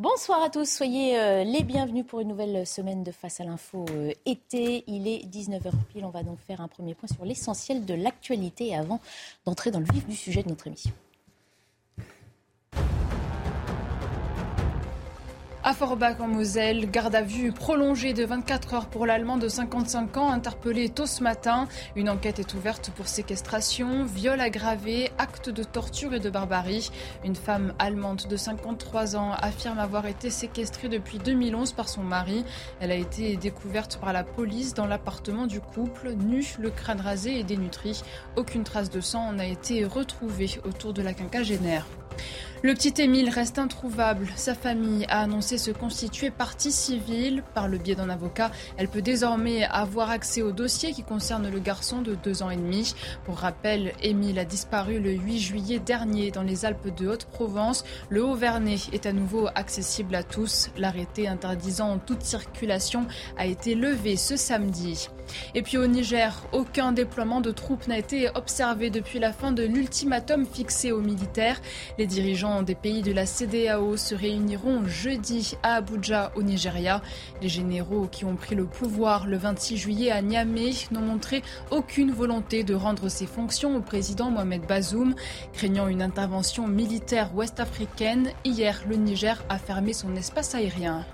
Bonsoir à tous, soyez euh, les bienvenus pour une nouvelle semaine de Face à l'info euh, été. Il est 19h pile, on va donc faire un premier point sur l'essentiel de l'actualité avant d'entrer dans le vif du sujet de notre émission. À Forbach en Moselle, garde à vue prolongée de 24 heures pour l'Allemand de 55 ans interpellé tôt ce matin. Une enquête est ouverte pour séquestration, viol aggravé, acte de torture et de barbarie. Une femme allemande de 53 ans affirme avoir été séquestrée depuis 2011 par son mari. Elle a été découverte par la police dans l'appartement du couple, nue, le crâne rasé et dénutri. Aucune trace de sang n'a été retrouvée autour de la quinquagénaire. Le petit Émile reste introuvable. Sa famille a annoncé se constituer partie civile. Par le biais d'un avocat, elle peut désormais avoir accès au dossier qui concerne le garçon de deux ans et demi. Pour rappel, Émile a disparu le 8 juillet dernier dans les Alpes de Haute-Provence. Le Haut-Vernay est à nouveau accessible à tous. L'arrêté interdisant toute circulation a été levé ce samedi. Et puis au Niger, aucun déploiement de troupes n'a été observé depuis la fin de l'ultimatum fixé aux militaires. Les dirigeants des pays de la CDAO se réuniront jeudi à Abuja au Nigeria. Les généraux qui ont pris le pouvoir le 26 juillet à Niamey n'ont montré aucune volonté de rendre ses fonctions au président Mohamed Bazoum. Craignant une intervention militaire ouest-africaine, hier le Niger a fermé son espace aérien.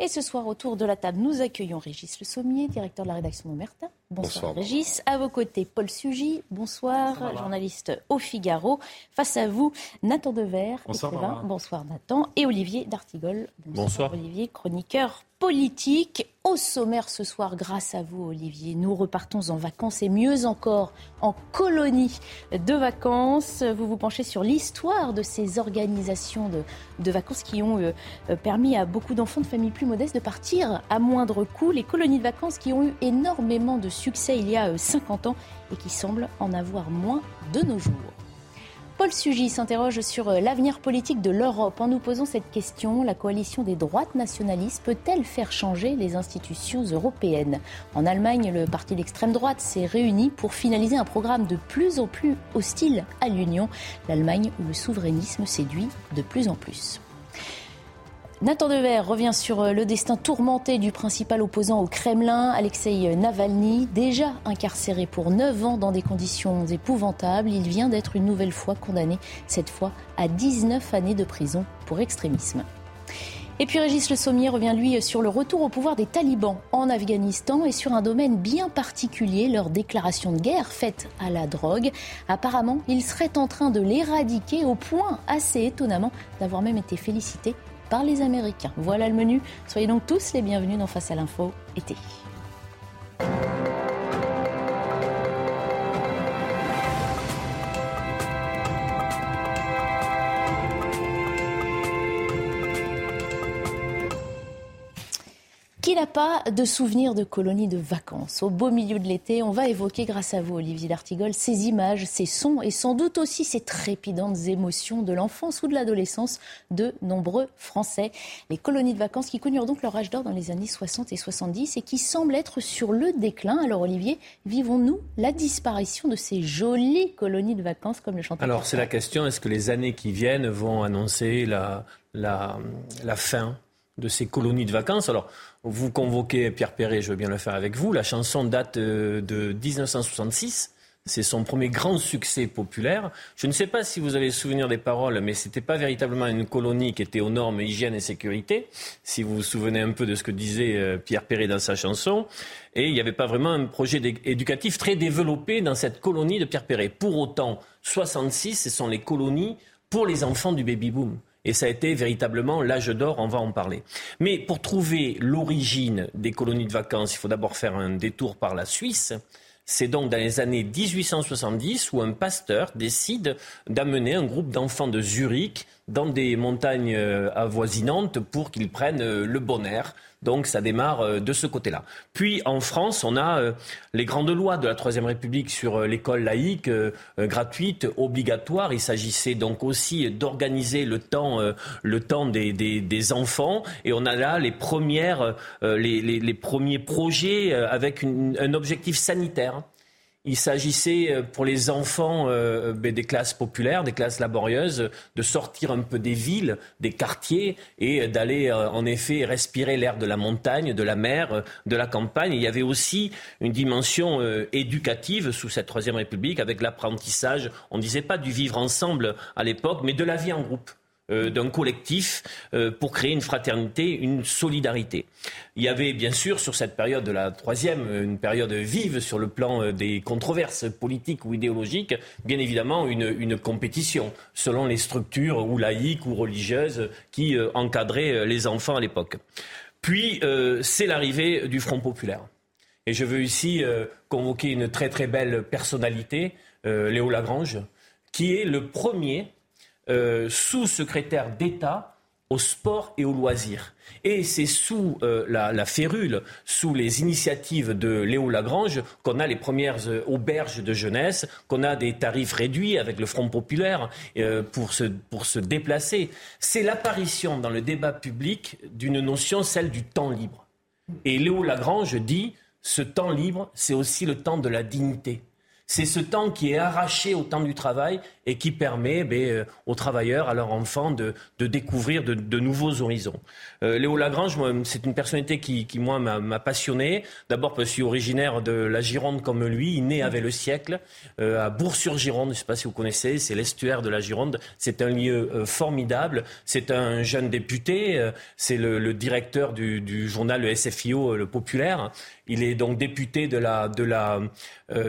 Et ce soir, autour de la table, nous accueillons Régis Le Sommier, directeur de la rédaction Omerta. Bonsoir, Régis. À vos côtés, Paul Sugy. Bonsoir, journaliste au Figaro. Face à vous, Nathan Dever, bonsoir, écrivain. Bonsoir Nathan. Et Olivier D'Artigol. bonsoir. Olivier, chroniqueur politique. Au sommaire ce soir, grâce à vous, Olivier, nous repartons en vacances et mieux encore en colonie de vacances. Vous vous penchez sur l'histoire de ces organisations de, vacances qui ont euh, permis à beaucoup d'enfants de familles plus modestes de partir à moindre coût. Les colonies de vacances qui ont eu énormément de succès il y a 50 euh, ans et qui semblent en avoir moins de nos jours. Paul Sugy s'interroge sur euh, l'avenir politique de l'Europe. En nous posant cette question, la coalition des droites nationalistes peut-elle faire changer les institutions européennes? En Allemagne, le parti d'extrême droite s'est réuni pour finaliser un programme de plus en plus hostile à l'Union, l'Allemagne où le souverainisme séduit de plus en plus. Nathan Dever revient sur euh, le destin tourmenté du principal opposant au Kremlin, Alexei Navalny, déjà incarcéré pour 9 ans dans des conditions épouvantables. Il vient d'être une nouvelle fois condamné, cette fois à 19 années de prison pour extrémisme. Et puis Régis Le Sommier revient lui sur le retour au pouvoir des talibans en Afghanistan et sur un domaine bien particulier, leur déclaration de guerre faite à la drogue. Apparemment, ils seraient en train de l'éradiquer au point assez étonnamment d'avoir même été félicités par les Américains. Voilà le menu. Soyez donc tous les bienvenus dans Face à l'info été. Qui n'a pas de souvenir de colonies de vacances Au beau milieu de l'été, on va évoquer, grâce à vous, Olivier D'Artigol, ces images, ces sons et sans doute aussi ces trépidantes émotions de l'enfance ou de l'adolescence de nombreux Français. Les colonies de vacances qui connurent donc leur âge d'or dans les années 60 et 70 et qui semblent être sur le déclin. Alors, Olivier, vivons-nous la disparition de ces jolies colonies de vacances comme le chanteur Alors, c'est la question est-ce que les années qui viennent vont annoncer la, la, la fin de ces colonies de vacances. Alors, vous convoquez Pierre Perret, je veux bien le faire avec vous. La chanson date euh, de 1966. C'est son premier grand succès populaire. Je ne sais pas si vous avez souvenir des paroles, mais ce n'était pas véritablement une colonie qui était aux normes hygiène et sécurité, si vous vous souvenez un peu de ce que disait euh, Pierre Perret dans sa chanson. Et il n'y avait pas vraiment un projet éducatif très développé dans cette colonie de Pierre Perret. Pour autant, 66, ce sont les colonies pour les enfants du baby-boom. Et ça a été véritablement l'âge d'or, on va en parler. Mais pour trouver l'origine des colonies de vacances, il faut d'abord faire un détour par la Suisse. C'est donc dans les années 1870 où un pasteur décide d'amener un groupe d'enfants de Zurich dans des montagnes euh, avoisinantes pour qu'ils prennent euh, le bon air, donc ça démarre euh, de ce côté-là. Puis en France, on a euh, les grandes lois de la Troisième République sur euh, l'école laïque gratuite, obligatoire. Il s'agissait donc aussi d'organiser le temps, le temps des, des, enfants. Et on a là les, premières, les, les, premiers projets avec un objectif sanitaire. Il s'agissait euh, pour les enfants euh, ben, des classes populaires, des classes laborieuses, de sortir un peu des villes, des quartiers et d'aller euh, en effet respirer l'air de la montagne, de la mer, de la campagne. Il y avait aussi une dimension éducative sous cette Troisième République avec l'apprentissage. On ne disait pas du vivre ensemble à l'époque, mais de la vie en groupe. Euh, d'un collectif euh, pour créer une fraternité, une solidarité. Il y avait bien sûr sur cette période de la troisième, une période vive sur le plan euh, des controverses politiques ou idéologiques, bien évidemment une, une compétition selon les structures ou laïques ou religieuses qui encadraient les enfants à l'époque. Puis c'est l'arrivée du Front populaire. Et je veux ici convoquer une très très belle personnalité, Léo Lagrange, qui est le premier euh, sous-secrétaire d'État au sport et au loisir. Et c'est sous euh, la, férule, sous les initiatives de Léo Lagrange, qu'on a les premières euh, auberges de jeunesse, qu'on a des tarifs réduits avec le Front populaire pour, se, pour se déplacer. C'est l'apparition dans le débat public d'une notion, celle du temps libre. Et Léo Lagrange dit, ce temps libre, c'est aussi le temps de la dignité. C'est ce temps qui est arraché au temps du travail et qui permet ben, euh, aux travailleurs, à leurs enfants, de, découvrir de, nouveaux horizons. Euh, Léo Lagrange, c'est une personnalité qui, moi, m'a passionné. D'abord je suis originaire de la Gironde comme lui, il naît avec le siècle, euh, à Bourg-sur-Gironde, je ne sais pas si vous connaissez, c'est l'estuaire de la Gironde. C'est un lieu formidable. C'est un jeune député, c'est le, directeur du, du, journal le SFIO, le Populaire. Il est donc député de la, de la,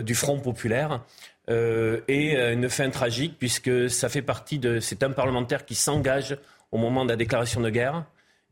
du Front Populaire. Euh, et euh, une fin tragique puisque ça fait partie de. C'est un parlementaire qui s'engage au moment de la déclaration de guerre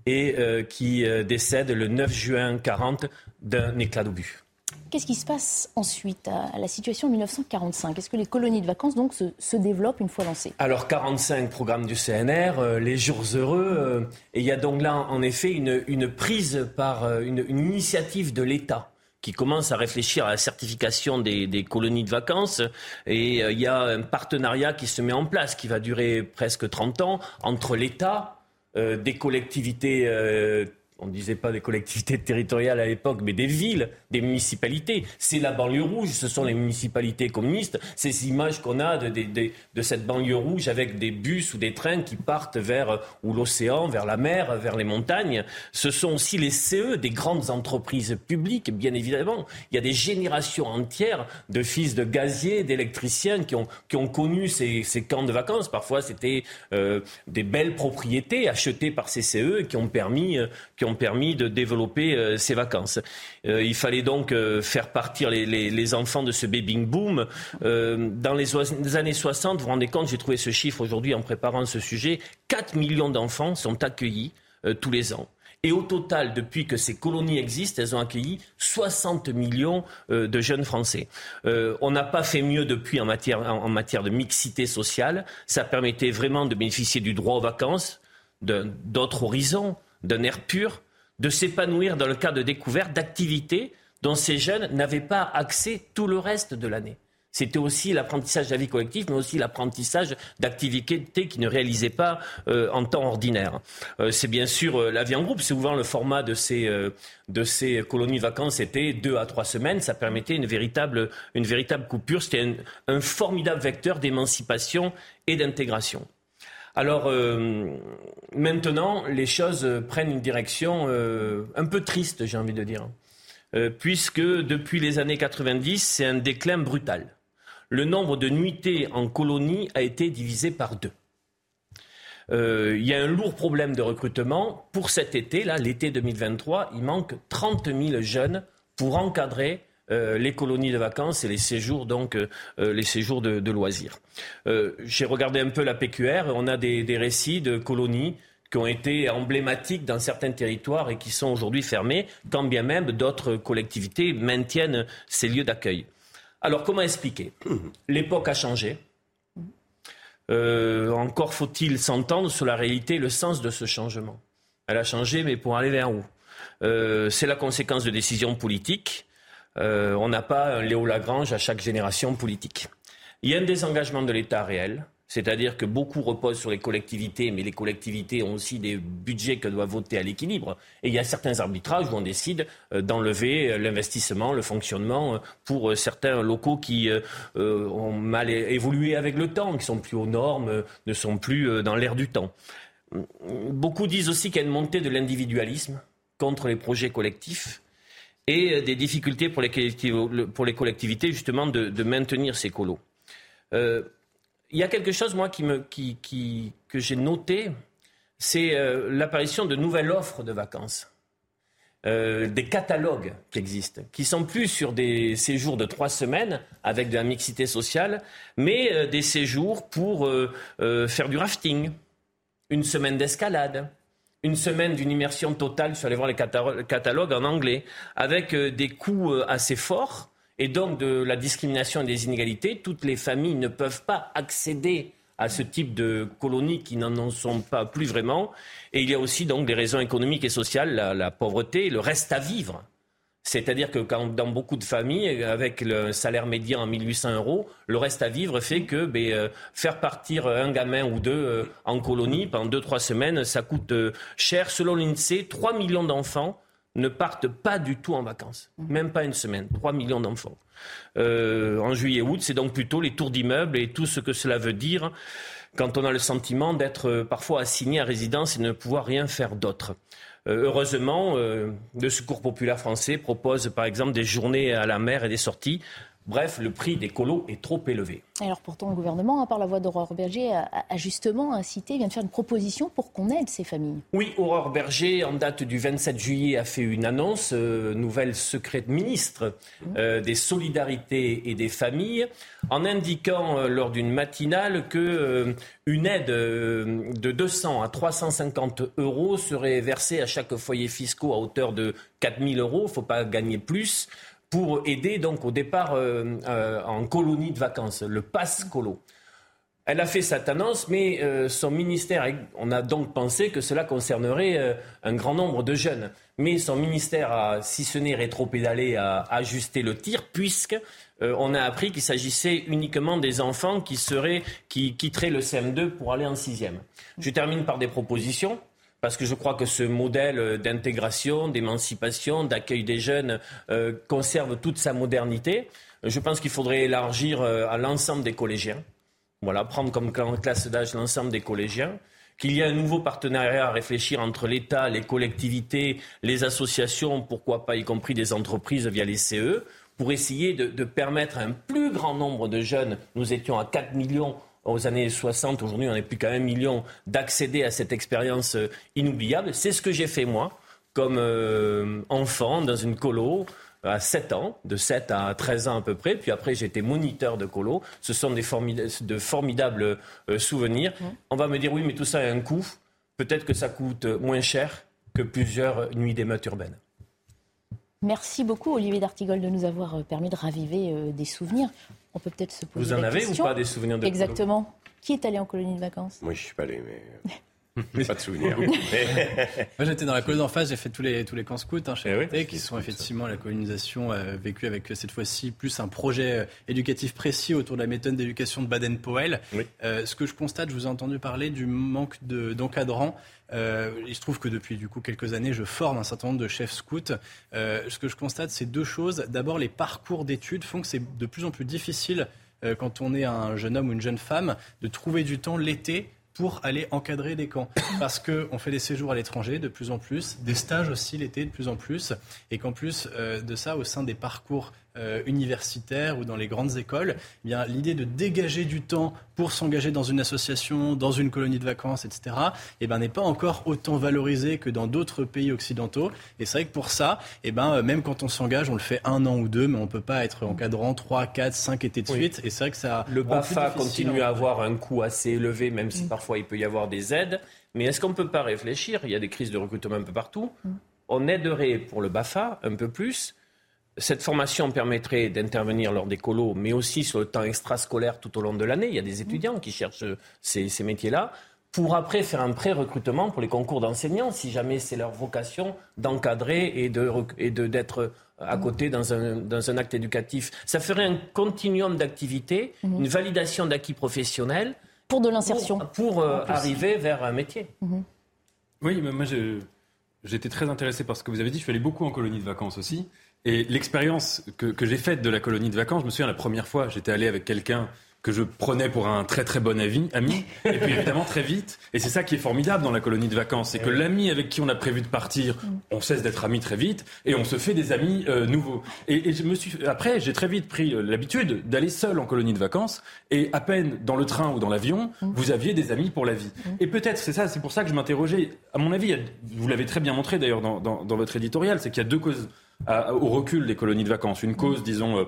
et euh, qui décède le 9 juin 40 d'un éclat d'obus. Qu'est-ce qui se passe ensuite à la situation de 1945 Est-ce que les colonies de vacances donc se, développent une fois lancées? Alors 45 programme du CNR, les jours heureux, et il y a donc là en effet une, une prise par une, une initiative de l'État qui commence à réfléchir à la certification des, colonies de vacances. Et euh, il y a un partenariat qui se met en place, qui va durer presque 30 ans, entre l'État, euh, des collectivités euh, on ne disait pas des collectivités territoriales à l'époque, mais des villes, des municipalités. C'est la banlieue rouge, ce sont les municipalités communistes. Ces images qu'on a de, cette banlieue rouge avec des bus ou des trains qui partent vers l'océan, vers la mer, vers les montagnes. Ce sont aussi les CE des grandes entreprises publiques, bien évidemment. Il y a des générations entières de fils de gaziers, d'électriciens qui ont, connu ces, camps de vacances. Parfois, c'était euh, des belles propriétés achetées par ces CE qui ont permis, euh, permis de développer euh, ces vacances. Euh, il fallait donc euh, faire partir les, enfants de ce baby boom. dans les, années 60, vous vous rendez compte, j'ai trouvé ce chiffre aujourd'hui en préparant ce sujet, 4 millions d'enfants sont accueillis tous les ans. Et au total, depuis que ces colonies existent, elles ont accueilli 60 millions de jeunes Français. on n'a pas fait mieux depuis en matière de mixité sociale. Ça permettait vraiment de bénéficier du droit aux vacances, d'autres horizons, d'un air pur, de s'épanouir dans le cadre de découverte, d'activités dont ces jeunes n'avaient pas accès tout le reste de l'année. C'était aussi l'apprentissage de la vie collective, mais aussi l'apprentissage d'activités qu'ils ne réalisaient pas euh, en temps ordinaire. Euh, c'est bien sûr euh, la vie en groupe. Souvent, le format de ces, de ces colonies vacances était deux à trois semaines. Ça permettait une véritable, une véritable coupure. C'était un formidable vecteur d'émancipation et d'intégration. Alors euh, maintenant, les choses prennent une direction euh, un peu triste, j'ai envie de dire, euh, puisque depuis les années 90, c'est un déclin brutal. Le nombre de nuitées en colonie a été divisé par deux. Il y a un lourd problème de recrutement. Pour cet été, là, l'été 2023, il manque 30 000 jeunes pour encadrer euh, les colonies de vacances et les séjours donc euh, euh, les séjours de, loisirs. J'ai regardé un peu la PQR. On a des, récits de colonies qui ont été emblématiques dans certains territoires et qui sont aujourd'hui fermés, quand bien même d'autres collectivités maintiennent ces lieux d'accueil. Alors comment expliquer? L'époque a changé. encore faut-il s'entendre sur la réalité et le sens de ce changement. Elle a changé, mais pour aller vers où? C'est la conséquence de décisions politiques euh, on n'a pas un Léo Lagrange à chaque génération politique. Il y a un désengagement de l'État réel. C'est-à-dire que beaucoup reposent sur les collectivités, mais les collectivités ont aussi des budgets que doivent voter à l'équilibre. Et il y a certains arbitrages où on décide euh, d'enlever euh, l'investissement, le fonctionnement pour certains locaux qui ont mal évolué avec le temps, qui sont plus aux normes, ne sont plus dans l'air du temps. Beaucoup disent aussi qu'il y a une montée de l'individualisme contre les projets collectifs et des difficultés pour les collectivités, justement de, maintenir ces colos il y a quelque chose, moi, que j'ai noté, c'est euh, l'apparition de nouvelles offres de vacances. Euh, des catalogues qui existent, qui sont plus sur des séjours de trois semaines avec de la mixité sociale, mais euh, des séjours pour faire du rafting, une semaine d'escalade, une semaine d'une immersion totale, je suis voir les catalogues en anglais, avec des coûts assez forts et donc de la discrimination et des inégalités. Toutes les familles ne peuvent pas accéder à ce type de colonies qui n'en sont pas plus vraiment. Et il y a aussi donc des raisons économiques et sociales, la, pauvreté, le reste à vivre. C'est-à-dire que dans beaucoup de familles, avec le salaire médian à 1800 euros, le reste à vivre fait que ben, euh, faire partir un gamin ou deux euh, en colonie pendant deux, trois semaines, ça coûte euh, cher. Selon l'INSEE, 3 millions d'enfants ne partent pas du tout en vacances, même pas une semaine. 3 millions d'enfants. En juillet-août, c'est donc plutôt les tours d'immeubles et tout ce que cela veut dire quand on a le sentiment d'être parfois assigné à résidence et ne pouvoir rien faire d'autre. Euh, heureusement, le Secours populaire français propose par exemple des journées à la mer et des sorties Bref, le prix des colos est trop élevé. Alors pourtant, le gouvernement, par la voix d'Aurore Berger, a, justement incité, vient de faire une proposition pour qu'on aide ces familles. Oui, Aurore Berger, en date du 27 juillet, a fait une annonce, euh, nouvelle secrète ministre euh, des solidarités et des familles, en indiquant euh, lors d'une matinale que une aide de 200 à 350 euros serait versée à chaque foyer fiscal à hauteur de 4000 euros. Il ne faut pas gagner plus pour aider donc au départ euh, euh, en colonie de vacances, le passe colo. Elle a fait cette annonce, mais euh, son ministère, on a donc pensé que cela concernerait un grand nombre de jeunes. Mais son ministère a, si ce n'est rétro-pédalé, a ajusté le tir, puisque on a appris qu'il s'agissait uniquement des enfants qui, seraient, qui quitteraient le CM2 pour aller en sixième. Je termine par des propositions parce que je crois que ce modèle euh, d'intégration, d'émancipation, d'accueil des jeunes euh, conserve toute sa modernité. Je pense qu'il faudrait élargir euh, à l'ensemble des collégiens. Voilà, prendre comme classe d'âge l'ensemble des collégiens qu'il y ait un nouveau partenariat à réfléchir entre l'État, les collectivités, les associations, pourquoi pas y compris des entreprises via les CE, pour essayer de, de permettre à un plus grand nombre de jeunes, nous étions à 4 millions aux années 60, aujourd'hui on n'est plus qu'à un million, d'accéder à cette expérience euh, inoubliable. C'est ce que j'ai fait moi, comme euh, enfant, dans une colo à 7 ans, de 7 à 13 ans à peu près. Puis après, j'étais moniteur de colo. Ce sont des de formidables euh, souvenirs. Mmh. On va me dire, oui, mais tout ça a un coût. Peut-être que ça coûte moins cher que plusieurs nuits d'émeutes urbaines. Merci beaucoup, Olivier D'Artigol, de nous avoir permis de raviver des souvenirs on peut peut-être se poser Vous en avez ou pas des souvenirs de Exactement. Qui est allé en colonie de vacances? Moi, je suis pas allé, mais. Pas de souvenirs. Moi, j'étais dans la colonie d'en face, j'ai fait tous les, tous les camps scouts hein, chez eh qui sont effectivement la colonisation euh, vécue avec euh, cette fois-ci plus un projet euh, éducatif précis autour de la méthode d'éducation de Baden-Powell. ce que je constate, je vous ai entendu parler du manque d'encadrants. il se trouve que depuis du coup quelques années, je forme un certain nombre de chefs scouts. ce que je constate, c'est deux choses. D'abord, les parcours d'études font que c'est de plus en plus difficile quand on est un jeune homme ou une jeune femme de trouver du temps l'été pour aller encadrer des camps. Parce qu'on fait des séjours à l'étranger de plus en plus, des stages aussi l'été de plus en plus, et qu'en plus euh, de ça, au sein des parcours euh, universitaires ou dans les grandes écoles, eh bien l'idée de dégager du temps pour s'engager dans une association, dans une colonie de vacances, etc., eh ben, n'est pas encore autant valorisée que dans d'autres pays occidentaux. Et c'est vrai que pour ça, eh ben, euh, même quand on s'engage, on le fait un an ou deux, mais on ne peut pas être encadrant 3, 4, 5 étés de suite. Et c'est vrai que ça. Le BAFA continue à avoir un coût assez élevé, même si mm. parfois il peut y avoir des aides. Mais est-ce qu'on ne peut pas réfléchir? Il y a des crises de recrutement un peu partout. Mm. On aiderait pour le BAFA un peu plus cette formation permettrait d'intervenir lors des colos, mais aussi sur le temps extrascolaire tout au long de l'année. Il y a des étudiants qui cherchent ces, métiers-là pour après faire un pré-recrutement pour les concours d'enseignants, si jamais c'est leur vocation d'encadrer et d'être à côté dans un, acte éducatif. Ça ferait un continuum d'activités, mmh. une validation d'acquis professionnels Pour de l'insertion. Pour, arriver vers un métier. Oui, mais moi j'étais très intéressé par ce que vous avez dit. Je suis allé beaucoup en colonie de vacances aussi. Et l'expérience que, que j'ai faite de la colonie de vacances, je me souviens la première fois, j'étais allé avec quelqu'un que je prenais pour un très très bon ami, ami et puis évidemment très vite. Et c'est ça qui est formidable dans la colonie de vacances, c'est que l'ami avec qui on a prévu de partir, on cesse d'être amis très vite et on se fait des amis euh, nouveaux. Et, je me suis, après, j'ai très vite pris euh, l'habitude d'aller seul en colonie de vacances et à peine dans le train ou dans l'avion, vous aviez des amis pour la vie. Et peut-être, c'est ça, c'est pour ça que je m'interrogeais. À mon avis, vous l'avez très bien montré d'ailleurs dans, dans, votre éditorial, c'est qu'il y a deux causes au recul des colonies de vacances. Une cause, disons, euh,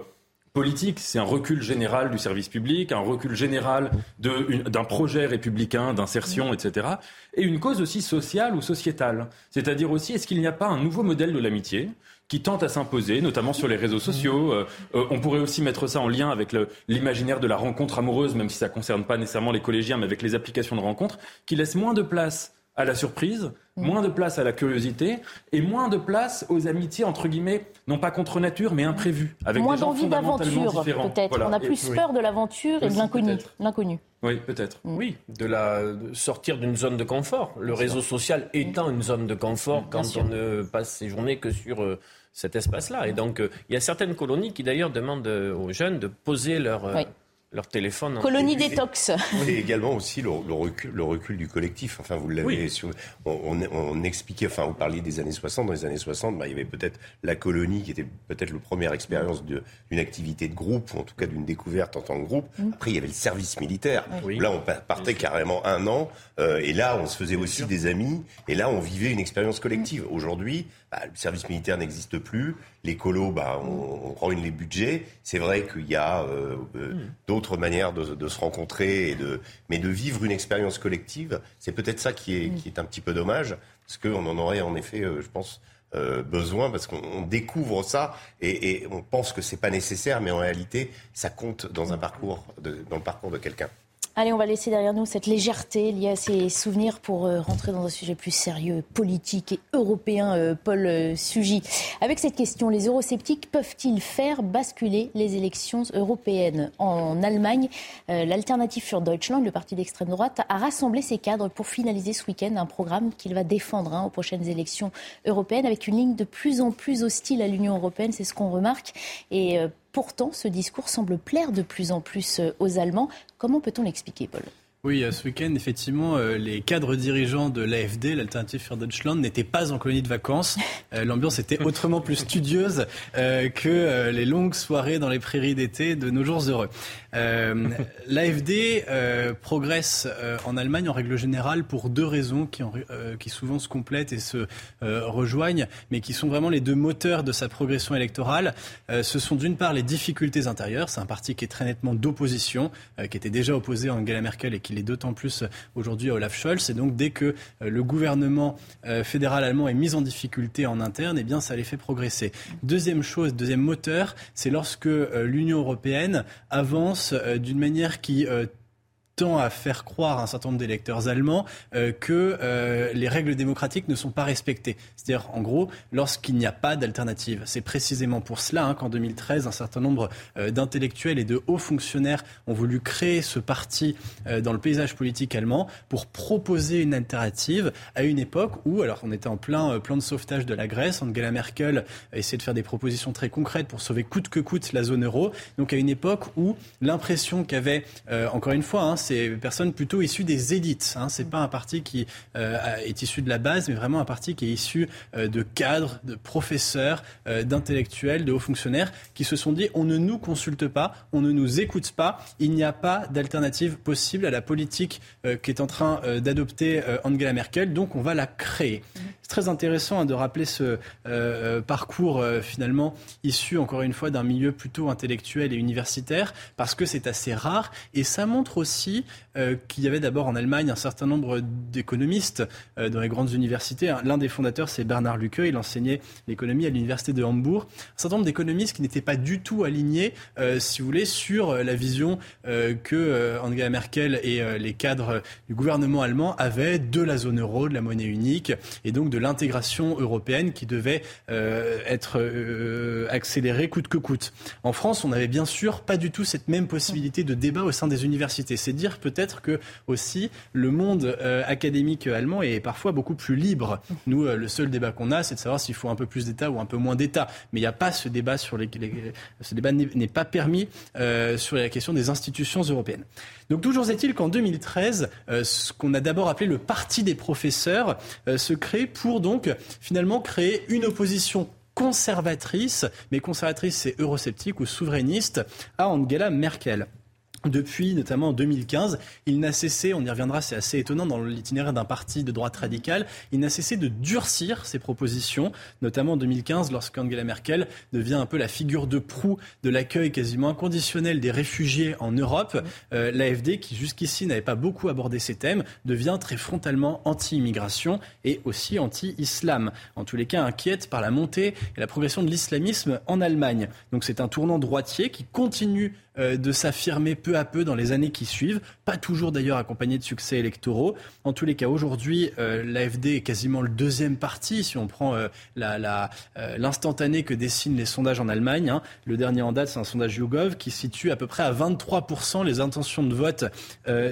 politique, c'est un recul général du service public, un recul général d'un projet républicain, d'insertion, etc. Et une cause aussi sociale ou sociétale. C'est-à-dire aussi, est-ce qu'il n'y a pas un nouveau modèle de l'amitié qui tente à s'imposer, notamment sur les réseaux sociaux. Euh, euh, on pourrait aussi mettre ça en lien avec l'imaginaire de la rencontre amoureuse, même si ça ne concerne pas nécessairement les collégiens, mais avec les applications de rencontre, qui laissent moins de place à la surprise, mm. moins de place à la curiosité et moins de place aux amitiés entre guillemets, non pas contre nature mais imprévues, avec moins des gens d'aventure peut-être. On a plus peur de l'aventure et de l'inconnu. L'inconnu. Oui, peut-être. Mm. Oui, de la sortir d'une zone de confort. Le réseau social étant une zone de confort quand on ne passe ses journées que sur euh, cet espace-là. Et donc, euh, il y a certaines colonies qui d'ailleurs demandent euh, aux jeunes de poser leur leur téléphone. Colonie détox. Et également aussi le, recul, le recul du collectif. Enfin, vous l'avez. On, on, expliquait, enfin, vous parliez des années 60. Dans les années 60, bah, il y avait peut-être la colonie qui était peut-être la première expérience d'une activité de groupe, ou en tout cas d'une découverte en tant que groupe. Mm. Après, il y avait le service militaire. Là, on partait carrément un an. Euh, et là, on se faisait aussi des amis. Et là, on vivait une expérience collective. Aujourd'hui, bah, le service militaire n'existe plus. Les colos, bah, on, on les budgets. C'est vrai qu'il y a euh, euh, mm. D'autres manières de, se rencontrer, et de, mais de vivre une expérience collective, c'est peut-être ça qui est, mm. qui est un petit peu dommage, parce qu'on en aurait en effet, je pense, besoin parce qu'on découvre ça et, et, on pense que c'est pas nécessaire, mais en réalité, ça compte dans un parcours, de, dans le parcours de quelqu'un. Allez, on va laisser derrière nous cette légèreté liée à ces souvenirs pour euh, rentrer dans un sujet plus sérieux, politique et européen. Euh, Paul euh. Avec cette question, les eurosceptiques peuvent-ils faire basculer les élections européennes? En Allemagne, l'Alternative für Deutschland, le parti d'extrême droite, a rassemblé ses cadres pour finaliser ce week-end un programme qu'il va défendre hein, aux prochaines élections européennes avec une ligne de plus en plus hostile à l'Union européenne. C'est ce qu'on remarque. Et Pourtant, ce discours semble plaire de plus en plus euh, aux Allemands. Comment peut-on l'expliquer, Paul? Oui, ce week-end, effectivement, euh, les cadres dirigeants de l'AFD, l'Alternative für Deutschland, n'étaient pas en colonie de vacances. Euh, l'ambiance était autrement plus studieuse que les longues soirées dans les prairies d'été de nos jours heureux. L'AFD progresse en Allemagne en règle générale pour deux raisons qui souvent se complètent et se rejoignent, mais qui sont vraiment les deux moteurs de sa progression électorale. ce sont d'une part les difficultés intérieures. C'est un parti qui est très nettement d'opposition, qui était déjà opposé à Angela Merkel et qui il est d'autant plus euh, aujourd'hui Olaf Scholz. Et donc, dès que euh, le gouvernement euh, fédéral allemand est mis en difficulté en interne, eh bien, ça les fait progresser. Deuxième chose, deuxième moteur, c'est lorsque l'Union européenne avance d'une manière qui tend à faire croire à un certain nombre d'électeurs allemands euh, que euh, les règles démocratiques ne sont pas respectées. C'est-à-dire, en gros, lorsqu'il n'y a pas d'alternative. C'est précisément pour cela hein, qu'en 2013, un certain nombre euh, d'intellectuels et de hauts fonctionnaires ont voulu créer ce parti dans le paysage politique allemand pour proposer une alternative à une époque où, alors on était en plein plan de sauvetage de la Grèce, Angela Merkel essayait de faire des propositions très concrètes pour sauver coûte que coûte la zone euro. Donc à une époque où l'impression qu'avait, encore une fois, hein, c'est personnes plutôt issues des élites. Hein. C'est pas un parti qui euh, est issu de la base, mais vraiment un parti qui est issu euh, de cadres, de professeurs, euh, d'intellectuels, de hauts fonctionnaires qui se sont dit on ne nous consulte pas, on ne nous écoute pas, il n'y a pas d'alternative possible à la politique qu'est en train d'adopter Angela Merkel, donc on va la créer. Très intéressant hein, de rappeler ce parcours finalement issu encore une fois d'un milieu plutôt intellectuel et universitaire parce que c'est assez rare et ça montre aussi euh, qu'il y avait d'abord en Allemagne un certain nombre d'économistes euh, dans les grandes universités. L'un des fondateurs, c'est Bernard Lucke, il enseignait l'économie à l'université de Hambourg. Un certain nombre d'économistes qui n'étaient pas du tout alignés, euh, si vous voulez, sur la vision que Angela Merkel et les cadres du gouvernement allemand avaient de la zone euro, de la monnaie unique, et donc de l'intégration européenne qui devait être accélérée coûte que coûte. En France, on n'avait bien sûr pas du tout cette même possibilité de débat au sein des universités. C'est dire peut-être que aussi le monde académique allemand est parfois beaucoup plus libre. Nous, le seul débat qu'on a, c'est de savoir s'il faut un peu plus d'État ou un peu moins d'État. Mais il n'y a pas ce débat sur les, ce débat n'est pas permis euh, sur la question des institutions européennes. Donc toujours est-il qu'en 2013, euh, ce qu'on a d'abord appelé le Parti des professeurs euh, se crée pour donc finalement créer une opposition conservatrice, mais conservatrice c'est eurosceptique ou souverainiste, à Angela Merkel. Depuis notamment en 2015, il n'a cessé, on y reviendra, c'est assez étonnant dans l'itinéraire d'un parti de droite radicale, il n'a cessé de durcir ses propositions, notamment en 2015 lorsqu'Angela Merkel devient un peu la figure de proue de l'accueil quasiment inconditionnel des réfugiés en Europe. Euh, L'AFD, qui jusqu'ici n'avait pas beaucoup abordé ces thèmes, devient très frontalement anti-immigration et aussi anti-islam. En tous les cas, inquiète par la montée et la progression de l'islamisme en Allemagne. Donc c'est un tournant droitier qui continue de s'affirmer peu à peu dans les années qui suivent, pas toujours d'ailleurs accompagné de succès électoraux. En tous les cas, aujourd'hui, euh, l'AFD est quasiment le deuxième parti, si on prend euh, l'instantané que dessinent les sondages en Allemagne. Hein. Le dernier en date, c'est un sondage YouGov qui situe à peu près à 23% les intentions de vote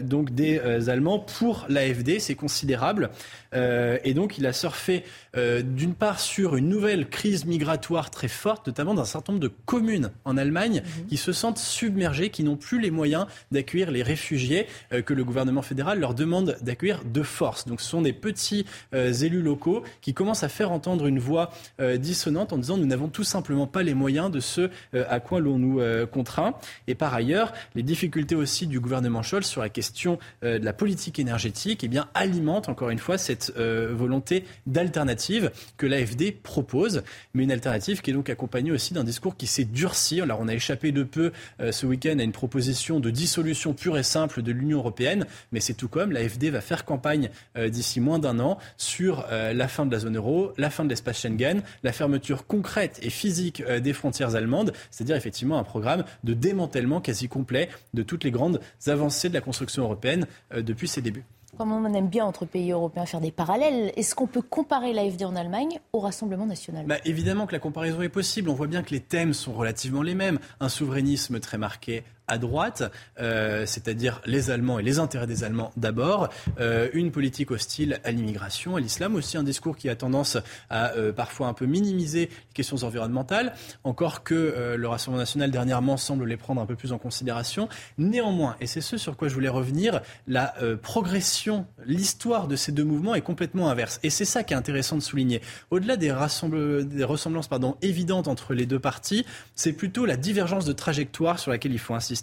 donc des Allemands pour l'AFD. C'est considérable. Et donc, il a surfé d'une part sur une nouvelle crise migratoire très forte, notamment d'un certain nombre de communes en Allemagne mhm. qui se sentent submergées qui n'ont plus les moyens d'accueillir les réfugiés euh, que le gouvernement fédéral leur demande d'accueillir de force. Donc ce sont des petits euh, élus locaux qui commencent à faire entendre une voix euh, dissonante en disant nous n'avons tout simplement pas les moyens de ce à quoi l'on nous contraint. Et par ailleurs, les difficultés aussi du gouvernement Scholz sur la question de la politique énergétique eh bien, alimentent encore une fois cette volonté d'alternative que l'AFD propose, mais une alternative qui est donc accompagnée aussi d'un discours qui s'est durci. Alors on a échappé de peu ce week-end à une proposition de dissolution pure et simple de l'Union européenne, mais c'est tout comme l'AFD va faire campagne euh, d'ici moins d'un an sur euh, la fin de la zone euro, la fin de l'espace Schengen, la fermeture concrète et physique euh, des frontières allemandes, c'est-à-dire effectivement un programme de démantèlement quasi complet de toutes les grandes avancées de la construction européenne depuis ses débuts. Comme on aime bien entre pays européens faire des parallèles, est-ce qu'on peut comparer l'AFD en Allemagne au Rassemblement national? Bah, Évidemment que la comparaison est possible. On voit bien que les thèmes sont relativement les mêmes. Un souverainisme très marqué à droite, euh, c'est-à-dire les Allemands et les intérêts des Allemands d'abord, euh, une politique hostile à l'immigration, à l'islam, aussi un discours qui a tendance à euh, parfois un peu minimiser les questions environnementales, encore que le Rassemblement national dernièrement semble les prendre un peu plus en considération. Néanmoins, et c'est ce sur quoi je voulais revenir, la progression, l'histoire de ces deux mouvements est complètement inverse. Et c'est ça qui est intéressant de souligner. Au-delà des, ressemblances évidentes entre les deux partis, c'est plutôt la divergence de trajectoire sur laquelle il faut insister.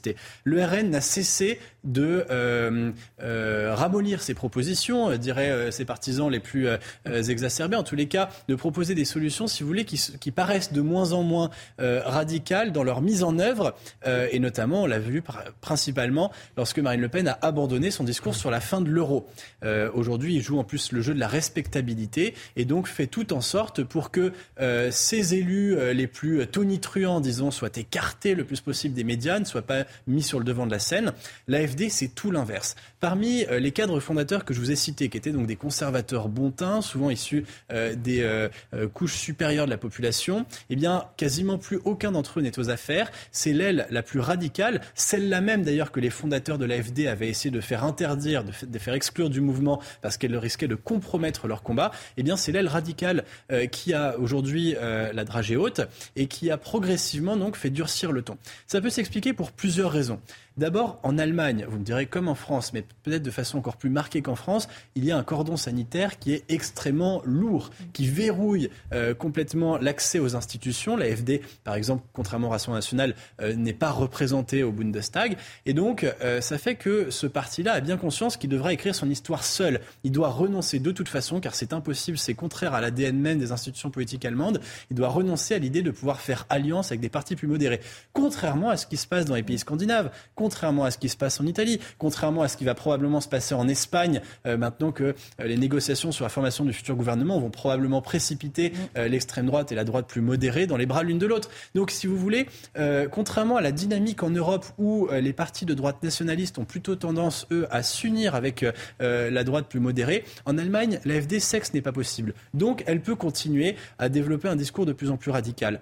Le RN n'a cessé de euh, euh, ramollir ses propositions, euh, diraient ses partisans les plus exacerbés, en tous les cas, de proposer des solutions, si vous voulez, qui, paraissent de moins en moins radicales dans leur mise en œuvre, et notamment, on l'a vu principalement lorsque Marine Le Pen a abandonné son discours sur la fin de l'euro. Aujourd'hui, il joue en plus le jeu de la respectabilité, et donc fait tout en sorte pour que ces élus les plus tonitruants, disons, soient écartés le plus possible des médias, ne soient pas mis sur le devant de la scène. C'est tout l'inverse. Parmi euh, les cadres fondateurs que je vous ai cités, qui étaient donc des conservateurs bontins, souvent issus euh, des euh, couches supérieures de la population, eh bien, quasiment plus aucun d'entre eux n'est aux affaires. C'est l'aile la plus radicale, celle-là même d'ailleurs que les fondateurs de l'AFD avaient essayé de faire interdire, de, faire exclure du mouvement parce qu'elle risquait de compromettre leur combat. Eh bien, c'est l'aile radicale qui a aujourd'hui la dragée haute et qui a progressivement donc fait durcir le ton. Ça peut s'expliquer pour plusieurs raisons. D'abord, en Allemagne, vous me direz comme en France, mais peut-être de façon encore plus marquée qu'en France, il y a un cordon sanitaire qui est extrêmement lourd, qui verrouille euh, complètement l'accès aux institutions. La FD, par exemple, contrairement au Rassemblement national, euh, n'est pas représentée au Bundestag. Et donc, euh, ça fait que ce parti-là a bien conscience qu'il devra écrire son histoire seul. Il doit renoncer de toute façon, car c'est impossible, c'est contraire à l'ADN même des institutions politiques allemandes. Il doit renoncer à l'idée de pouvoir faire alliance avec des partis plus modérés. Contrairement à ce qui se passe dans les pays scandinaves à ce qui se passe en Italie, contrairement à ce qui va probablement se passer en Espagne, euh, maintenant que euh, les négociations sur la formation du futur gouvernement vont probablement précipiter mm. l'extrême droite et la droite plus modérée dans les bras l'une de l'autre. Donc, si vous voulez, contrairement à la dynamique en Europe où les partis de droite nationalistes ont plutôt tendance, eux, à s'unir avec la droite plus modérée, en Allemagne, l'AFD sait que ce n'est pas possible. Donc, elle peut continuer à développer un discours de plus en plus radical.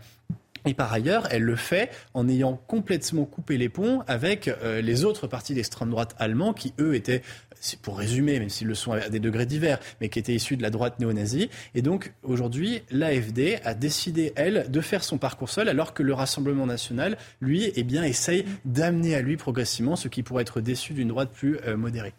Et par ailleurs, elle le fait en ayant complètement coupé les ponts avec euh, les autres partis d'extrême droite allemands qui, eux, étaient, pour résumer, même s'ils le sont à des degrés divers, mais qui étaient issus de la droite néo-nazie. Et donc, aujourd'hui, l'AFD a décidé, elle, de faire son parcours seul, alors que le Rassemblement national, lui, eh bien, essaye d'amener à lui progressivement ce qui pourrait être déçu d'une droite plus euh, modérée.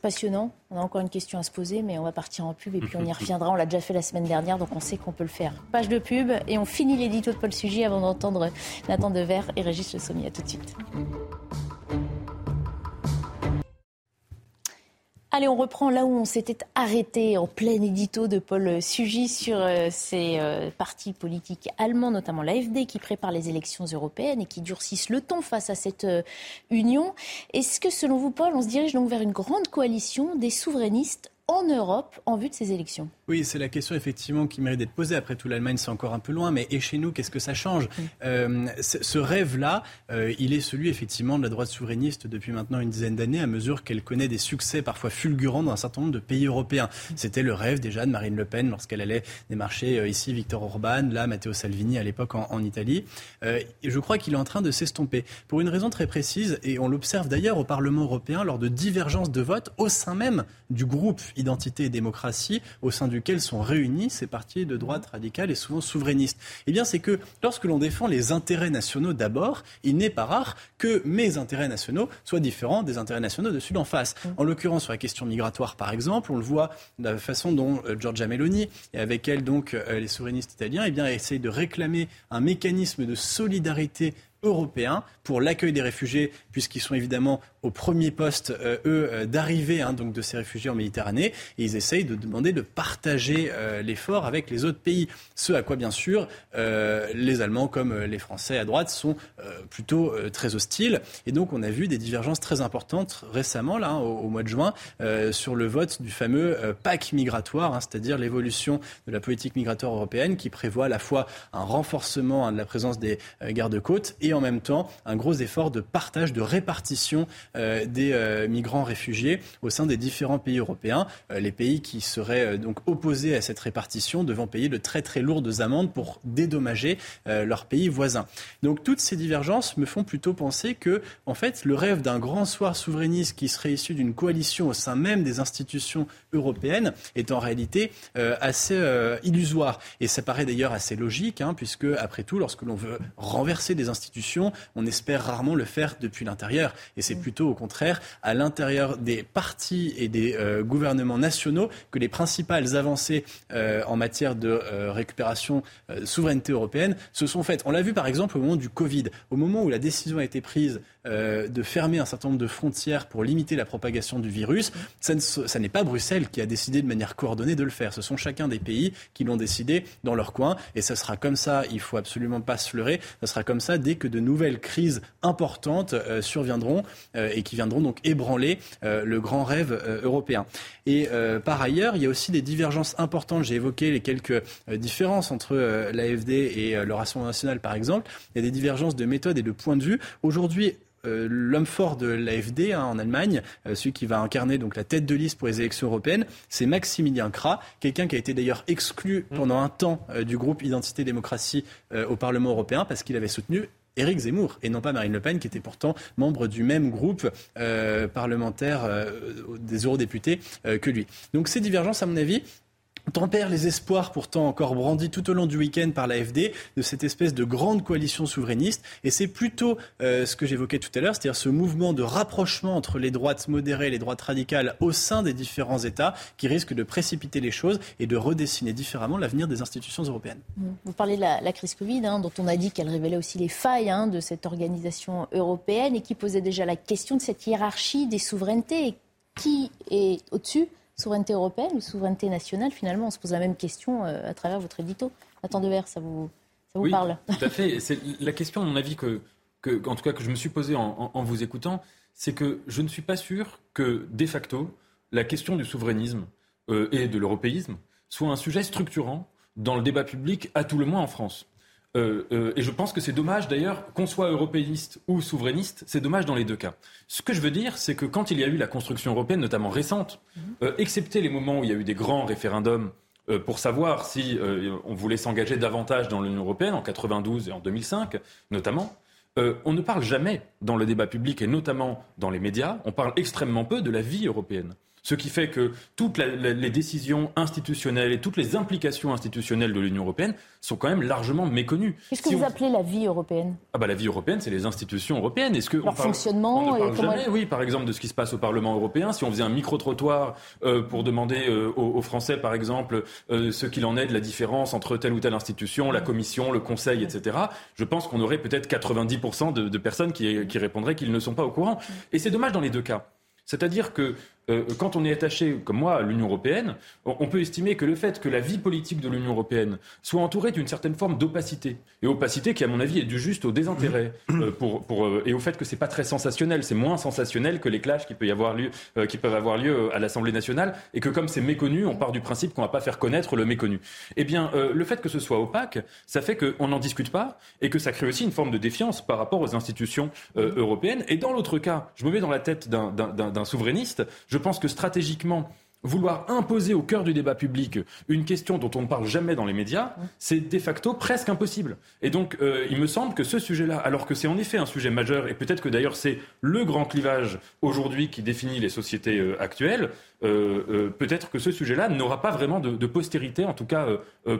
C'est passionnant. On a encore une question à se poser, mais on va partir en pub et puis on y reviendra. On l'a déjà fait la semaine dernière, donc on sait qu'on peut le faire. Page de pub et on finit l'édito de Paul Sugy avant d'entendre Nathan Dever et Régis Le Sommier. À tout de suite. Allez, on reprend là où on s'était arrêté en plein édito de Paul Sugy sur euh, ces euh, partis politiques allemands, notamment l'AFD, qui prépare les élections européennes et qui durcissent le ton face à cette euh, union. Est-ce que, selon vous, Paul, on se dirige donc vers une grande coalition des souverainistes en Europe en vue de ces élections? Oui, c'est la question effectivement qui mérite d'être posée. Après tout, l'Allemagne, c'est encore un peu loin, mais et chez nous, qu'est-ce que ça change euh, Ce rêve-là, euh, il est celui effectivement de la droite souverainiste depuis maintenant une dizaine d'années, à mesure qu'elle connaît des succès parfois fulgurants dans un certain nombre de pays européens. C'était le rêve déjà de Marine Le Pen lorsqu'elle allait démarcher euh, ici Victor Orban, là Matteo Salvini à l'époque en, en, Italie. et je crois qu'il est en train de s'estomper pour une raison très précise, et on l'observe d'ailleurs au Parlement européen lors de divergences de vote au sein même du groupe Identité et démocratie, au sein duquel sont réunis ces partis de droite radicale et souvent souverainistes. Eh bien, c'est que lorsque l'on défend les intérêts nationaux d'abord, il n'est pas rare que mes intérêts nationaux soient différents des intérêts nationaux de celui d'en face. Mm. En l'occurrence, sur la question migratoire, par exemple, on le voit de la façon dont euh, Giorgia Meloni et avec elle donc euh, les souverainistes italiens, eh bien, essayent de réclamer un mécanisme de solidarité européen pour l'accueil des réfugiés, puisqu'ils sont évidemment au premier poste, euh, eux, euh, d'arrivée hein, de ces réfugiés en Méditerranée, et ils essayent de demander de partager euh, l'effort avec les autres pays. Ce à quoi, bien sûr, les Allemands comme les Français à droite sont plutôt très hostiles. Et donc, on a vu des divergences très importantes récemment, là, hein, au, mois de juin, sur le vote du fameux pacte migratoire, hein, c'est-à-dire l'évolution de la politique migratoire européenne, qui prévoit à la fois un renforcement de la présence des gardes-côtes et en même temps un gros effort de partage, de répartition euh, des euh, migrants réfugiés au sein des différents pays européens. Euh, les pays qui seraient donc opposés à cette répartition devant payer de très très lourdes amendes pour dédommager leurs pays voisins. Donc toutes ces divergences me font plutôt penser que, en fait, le rêve d'un grand soir souverainiste qui serait issu d'une coalition au sein même des institutions européennes est en réalité assez illusoire. Et ça paraît d'ailleurs assez logique, hein, puisque après tout, lorsque l'on veut renverser des institutions, on espère rarement le faire depuis l'intérieur. Et c'est plutôt au contraire à l'intérieur des partis et des euh, gouvernements nationaux que les principales avancées euh, en matière de euh, récupération souveraineté européenne se sont faites. On l'a vu par exemple au moment du Covid, au moment où la décision a été prise de fermer un certain nombre de frontières pour limiter la propagation du virus, ça, n'est pas Bruxelles qui a décidé de manière coordonnée de le faire. Ce sont chacun des pays qui l'ont décidé dans leur coin. Et ça sera comme ça, il faut absolument pas se leurrer, ça sera comme ça dès que de nouvelles crises importantes surviendront et qui viendront donc ébranler euh, le grand rêve euh, européen. Et euh, par ailleurs, il y a aussi des divergences importantes. J'ai évoqué les quelques différences entre l'AFD et le Rassemblement national, par exemple. Il y a des divergences de méthode et de point de vue. Aujourd'hui, l'homme fort de l'AFD hein, en Allemagne, celui qui va incarner donc la tête de liste pour les élections européennes, c'est Maximilien Krah, quelqu'un qui a été d'ailleurs exclu mmh. pendant un temps du groupe Identité Démocratie au Parlement européen parce qu'il avait soutenu Éric Zemmour et non pas Marine Le Pen, qui était pourtant membre du même groupe euh, parlementaire euh, des eurodéputés euh, que lui. Donc ces divergences, à mon avis, tempère les espoirs pourtant encore brandis tout au long du week-end par l'AFD de cette espèce de grande coalition souverainiste. Et c'est plutôt euh, ce que j'évoquais tout à l'heure, c'est-à-dire ce mouvement de rapprochement entre les droites modérées et les droites radicales au sein des différents États qui risque de précipiter les choses et de redessiner différemment l'avenir des institutions européennes. Vous parlez de la, crise Covid, hein, dont on a dit qu'elle révélait aussi les failles hein, de cette organisation européenne et qui posait déjà la question de cette hiérarchie des souverainetés. Qui est au-dessus souveraineté européenne ou souveraineté nationale Finalement, on se pose la même question euh, à travers votre édito. Nathan Devers, ça vous, ça vous oui, parle Tout à fait. C'est la question, à mon avis, que que, en tout cas que je me suis posée en, vous écoutant, c'est que je ne suis pas sûr que, de facto, la question du souverainisme euh, et de l'européisme soit un sujet structurant dans le débat public, à tout le moins en France. Euh, euh, et je pense que c'est dommage d'ailleurs qu'on soit européiste ou souverainiste, c'est dommage dans les deux cas. Ce que je veux dire, c'est que quand il y a eu la construction européenne, notamment récente, mhm. excepté les moments où il y a eu des grands référendums pour savoir si on voulait s'engager davantage dans l'Union européenne, en 92 et en 2005 notamment, on ne parle jamais dans le débat public et notamment dans les médias, on parle extrêmement peu de la vie européenne. Ce qui fait que toutes les décisions institutionnelles et toutes les implications institutionnelles de l'Union européenne sont quand même largement méconnues. Qu'est-ce que vous appelez la vie européenne? Ah bah, La vie européenne, c'est les institutions européennes. Est-ce que Leur fonctionnement on jamais, Oui, par exemple, de ce qui se passe au Parlement européen. Si on faisait un micro-trottoir euh, pour demander euh, aux, Français, par exemple, euh, ce qu'il en est de la différence entre telle ou telle institution, la Commission, le Conseil, etc., je pense qu'on aurait peut-être 90% de, de, personnes qui, qui répondraient qu'ils ne sont pas au courant. Et c'est dommage dans les deux cas. C'est-à-dire que euh, quand on est attaché, comme moi, à l'Union européenne, on, peut estimer que le fait que la vie politique de l'Union européenne soit entourée d'une certaine forme d'opacité, et opacité qui, à mon avis, est due juste au désintérêt euh, pour, pour, euh, et au fait que c'est pas très sensationnel, c'est moins sensationnel que les clashs qui, peut y avoir lieu, qui peuvent avoir lieu à l'Assemblée nationale, et que comme c'est méconnu, on part du principe qu'on va pas faire connaître le méconnu. Eh bien, le fait que ce soit opaque, ça fait qu'on n'en discute pas, et que ça crée aussi une forme de défiance par rapport aux institutions européennes. Et dans l'autre cas, je me mets dans la tête d'un souverainiste, je pense que stratégiquement, vouloir imposer au cœur du débat public une question dont on ne parle jamais dans les médias, c'est de facto presque impossible. Et donc, euh, il me semble que ce sujet-là, alors que c'est en effet un sujet majeur, et peut-être que d'ailleurs c'est le grand clivage aujourd'hui qui définit les sociétés euh, actuelles, euh, peut-être que ce sujet-là n'aura pas vraiment de, de, postérité, en tout cas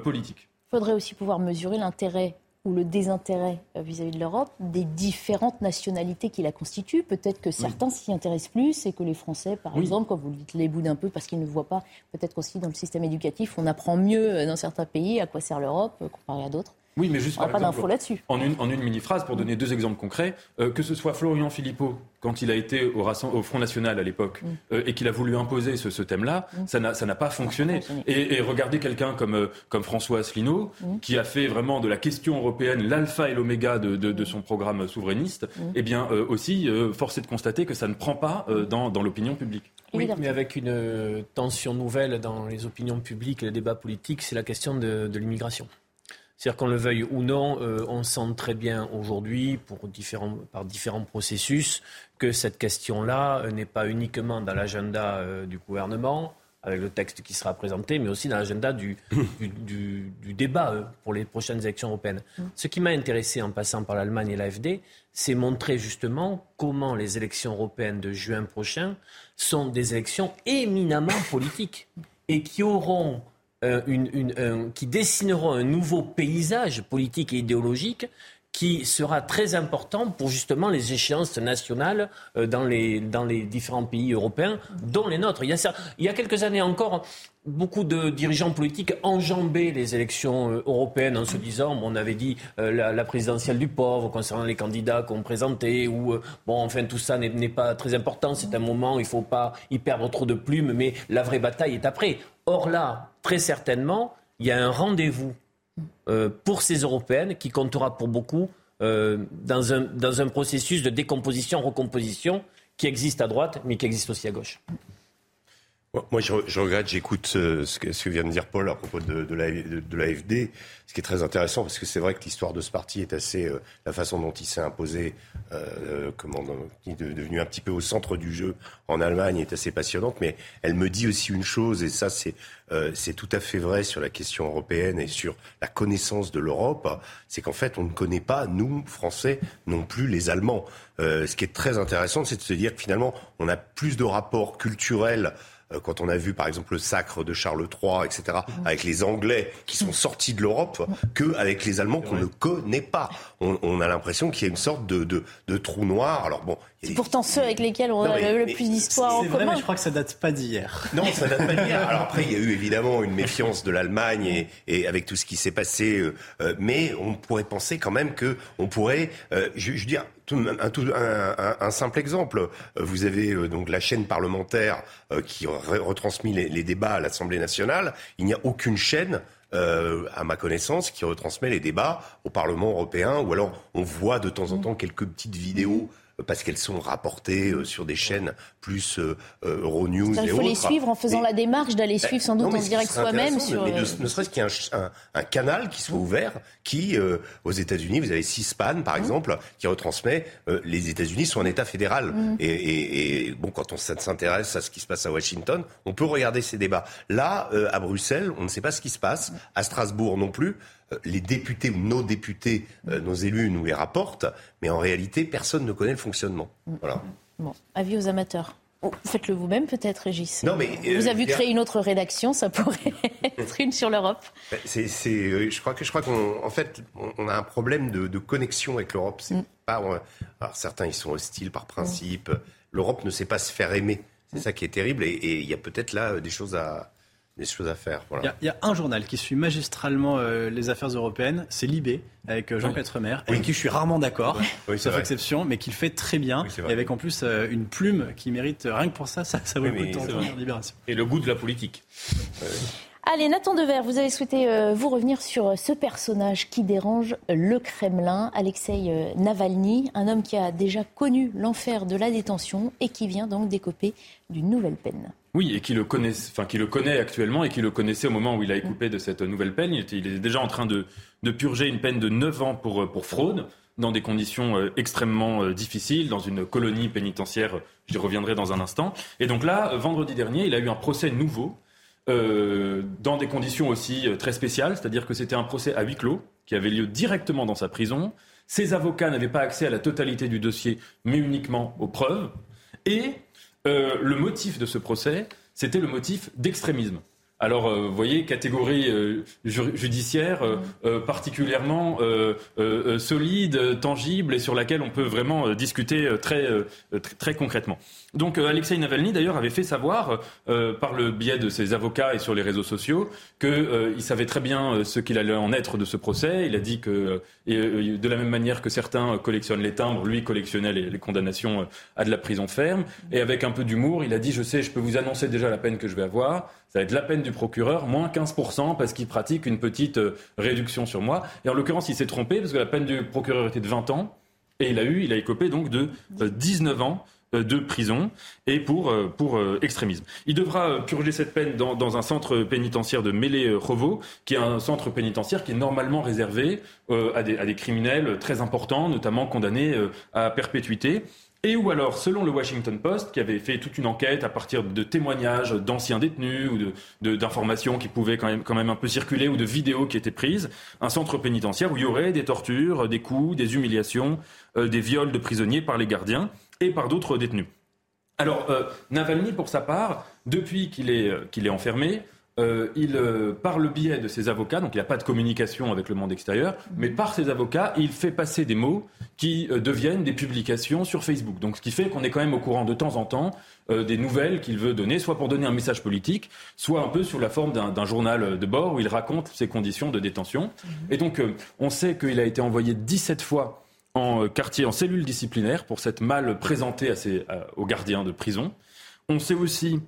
politique. Il faudrait aussi pouvoir mesurer l'intérêt ou le désintérêt euh, vis-à-vis de l'Europe des différentes nationalités qui la constituent. Peut-être que certains s'y intéressent plus et que les Français, par exemple, quand vous le dites, les boudent un peu parce qu'ils ne voient pas, peut-être qu'aussi dans le système éducatif, on apprend mieux euh, dans certains pays à quoi sert l'Europe euh, comparé à d'autres. Oui, mais juste pas d'infos là-dessus. En une, en une mini-phrase, pour donner deux exemples concrets, euh, que ce soit Florian Philippot, quand il a été au, au Front National à l'époque, mm. euh, et qu'il a voulu imposer ce, ce thème-là, mm. ça n'a pas fonctionné. Et, et, regardez quelqu'un comme, euh, comme François Asselineau, mm. qui a fait vraiment de la question européenne l'alpha et l'oméga de, de, de, son programme souverainiste, eh bien aussi, force est de constater que ça ne prend pas dans, dans l'opinion publique. Oui, mais avec une tension nouvelle dans les opinions publiques et les débats politiques, c'est la question de, de l'immigration. C'est-à-dire qu'on le veuille ou non, euh, on sent très bien aujourd'hui, par différents processus, que cette question-là euh, n'est pas uniquement dans l'agenda euh, du gouvernement, avec le texte qui sera présenté, mais aussi dans l'agenda du, débat pour les prochaines élections européennes. Mm. Ce qui m'a intéressé en passant par l'Allemagne et l'AFD, c'est montrer justement comment les élections européennes de juin prochain sont des élections éminemment politiques et qui auront euh, qui dessineront un nouveau paysage politique et idéologique qui sera très important pour justement les échéances nationales euh, dans, les, différents pays européens, dont les nôtres. Il y, a, quelques années encore, beaucoup de dirigeants politiques enjambaient les élections euh, européennes en se disant, on avait dit la, présidentielle du pauvre concernant les candidats qu'on présentait, ou bon, enfin tout ça n'est pas très important, c'est un moment, il ne faut pas y perdre trop de plumes, mais la vraie bataille est après. Or là, très certainement, il y a un rendez-vous euh, pour ces européennes qui comptera pour beaucoup euh, dans, un, dans un processus de décomposition, recomposition qui existe à droite, mais qui existe aussi à gauche. Moi, je, je regrette, j'écoute euh, ce, que, ce, que, vient de dire Paul à propos de, de l'AFD, de, ce qui est très intéressant, parce que c'est vrai que l'histoire de ce parti est assez... Euh, la façon dont il s'est imposé, euh, euh comment, il est devenu un petit peu au centre du jeu en Allemagne, est assez passionnante, mais elle me dit aussi une chose, et ça c'est euh, c'est tout à fait vrai sur la question européenne et sur la connaissance de l'Europe, c'est qu'en fait on ne connaît pas, nous, Français, non plus les Allemands. ce qui est très intéressant, c'est de se dire que finalement on a plus de rapports culturels euh, quand on a vu par exemple le sacre de Charles III, etc., mhm. avec les Anglais qui sont sortis de l'Europe, qu'avec les Allemands qu'on ne connaît pas. On, a l'impression qu'il y a une sorte de, de, de trou noir. Alors bon, c'est pourtant ceux avec lesquels on a le plus d'histoire en commun. Mais je crois que ça date pas d'hier. Non, ça date pas d'hier. Alors après, il y a eu évidemment une méfiance de l'Allemagne et, et, avec tout ce qui s'est passé, euh, euh, mais on pourrait penser quand même que on pourrait, euh, je, je veux dire, un, simple exemple. Vous avez donc la chaîne parlementaire qui retransmet les, les, débats à l'Assemblée nationale. Il n'y a aucune chaîne euh, à ma connaissance, qui retransmet les débats au Parlement européen, ou alors on voit de temps en temps quelques petites vidéos parce qu'elles sont rapportées euh, sur des chaînes plus euh, euh, Euronews et Il faut les suivre en faisant la démarche d'aller ben, suivre sans doute en direct soi-même. Sur... Mais ne, serait-ce qu'il y ait un, canal qui soit ouvert, qui, aux États-Unis, vous avez C-SPAN, par mmh. exemple, qui retransmet les États-Unis sont un État fédéral. Mmh. Et, bon, quand on s'intéresse à ce qui se passe à Washington, on peut regarder ces débats. Là, à Bruxelles, on ne sait pas ce qui se passe. À Strasbourg non plus. Euh, les députés ou nos députés, euh, nos élus nous les rapportent, mais en réalité, personne ne connaît le fonctionnement. Voilà. Bon, avis aux amateurs. Oh, faites-le vous-même peut-être, Régis. Non, mais vous avez créé une autre rédaction, ça pourrait être une sur l'Europe. Ben, c'est, je crois que je crois qu'en fait, on a un problème de, connexion avec l'Europe. C'est mm. pas, alors certains ils sont hostiles par principe. L'Europe ne sait pas se faire aimer. C'est mm. ça qui est terrible. Et il y a peut-être là des choses à, des choses à faire. Il, y a, un journal qui suit magistralement euh, les affaires européennes, c'est Libé, avec euh, Jean Quatremer, avec qui je suis rarement d'accord, sauf exception, mais qu'il fait très bien, et avec en plus euh, une plume qui mérite, rien que pour ça, ça, ça vaut le coup de temps Libération. Et le goût de la politique. Allez, Nathan Dever, vous avez souhaité vous revenir sur ce personnage qui dérange le Kremlin, Alexei Navalny, un homme qui a déjà connu l'enfer de la détention et qui vient donc d'écoper d'une nouvelle peine. Oui, et qui le enfin qui le connaît actuellement et qui le connaissait au moment où il a écopé de cette nouvelle peine. Il, était, déjà en train de, purger une peine de 9 ans pour, pour fraude dans des conditions euh, extrêmement euh, difficiles, dans une colonie pénitentiaire. J'y reviendrai dans un instant. Et donc là, vendredi dernier, il a eu un procès nouveau. Euh, dans des conditions aussi euh, très spéciales, c'est-à-dire que c'était un procès à huis clos qui avait lieu directement dans sa prison. Ses avocats n'avaient pas accès à la totalité du dossier, mais uniquement aux preuves. Et euh, le motif de ce procès, c'était le motif d'extrémisme. Alors, euh, vous voyez, catégorie euh, judiciaire euh, particulièrement solide, tangible et sur laquelle on peut vraiment discuter très, très concrètement. Donc, Alexei Navalny, d'ailleurs, avait fait savoir, par le biais de ses avocats et sur les réseaux sociaux, qu'il savait très bien ce qu'il allait en être de ce procès. Il a dit que, de la même manière que certains collectionnent les timbres, lui collectionnait les, les condamnations à de la prison ferme. Et avec un peu d'humour, il a dit, je sais, je peux vous annoncer déjà la peine que je vais avoir ça va être la peine du procureur, moins 15% parce qu'il pratique une petite euh, réduction sur moi. Et en l'occurrence, il s'est trompé parce que la peine du procureur était de 20 ans et il a eu, il a écopé donc de 19 euh, ans euh, de prison et pour, pour extrémisme. Il devra purger cette peine dans, dans un centre pénitentiaire de Mélé-Rovo, qui est un centre pénitentiaire qui est normalement réservé à, des, à, des, criminels très importants, notamment condamnés à perpétuité. Et ou alors, selon le Washington Post, qui avait fait toute une enquête à partir de témoignages d'anciens détenus ou d'informations qui pouvaient quand même, quand même un peu circuler ou de vidéos qui étaient prises, un centre pénitentiaire où il y aurait des tortures, des coups, des humiliations, euh, des viols de prisonniers par les gardiens et par d'autres détenus. Alors, euh, Navalny, pour sa part, depuis qu'il est, euh, qu'il est enfermé, euh, il, euh, par le biais de ses avocats, donc il n'y a pas de communication avec le monde extérieur, mais par ses avocats, il fait passer des mots qui euh, deviennent des publications sur Facebook. Donc ce qui fait qu'on est quand même au courant de temps en temps des nouvelles qu'il veut donner, soit pour donner un message politique, soit un peu sous la forme d'un journal de bord où il raconte ses conditions de détention. Et donc on sait qu'il a été envoyé 17 fois en quartier, en cellule disciplinaire pour s'être mal présenté aux gardiens de prison. On sait aussi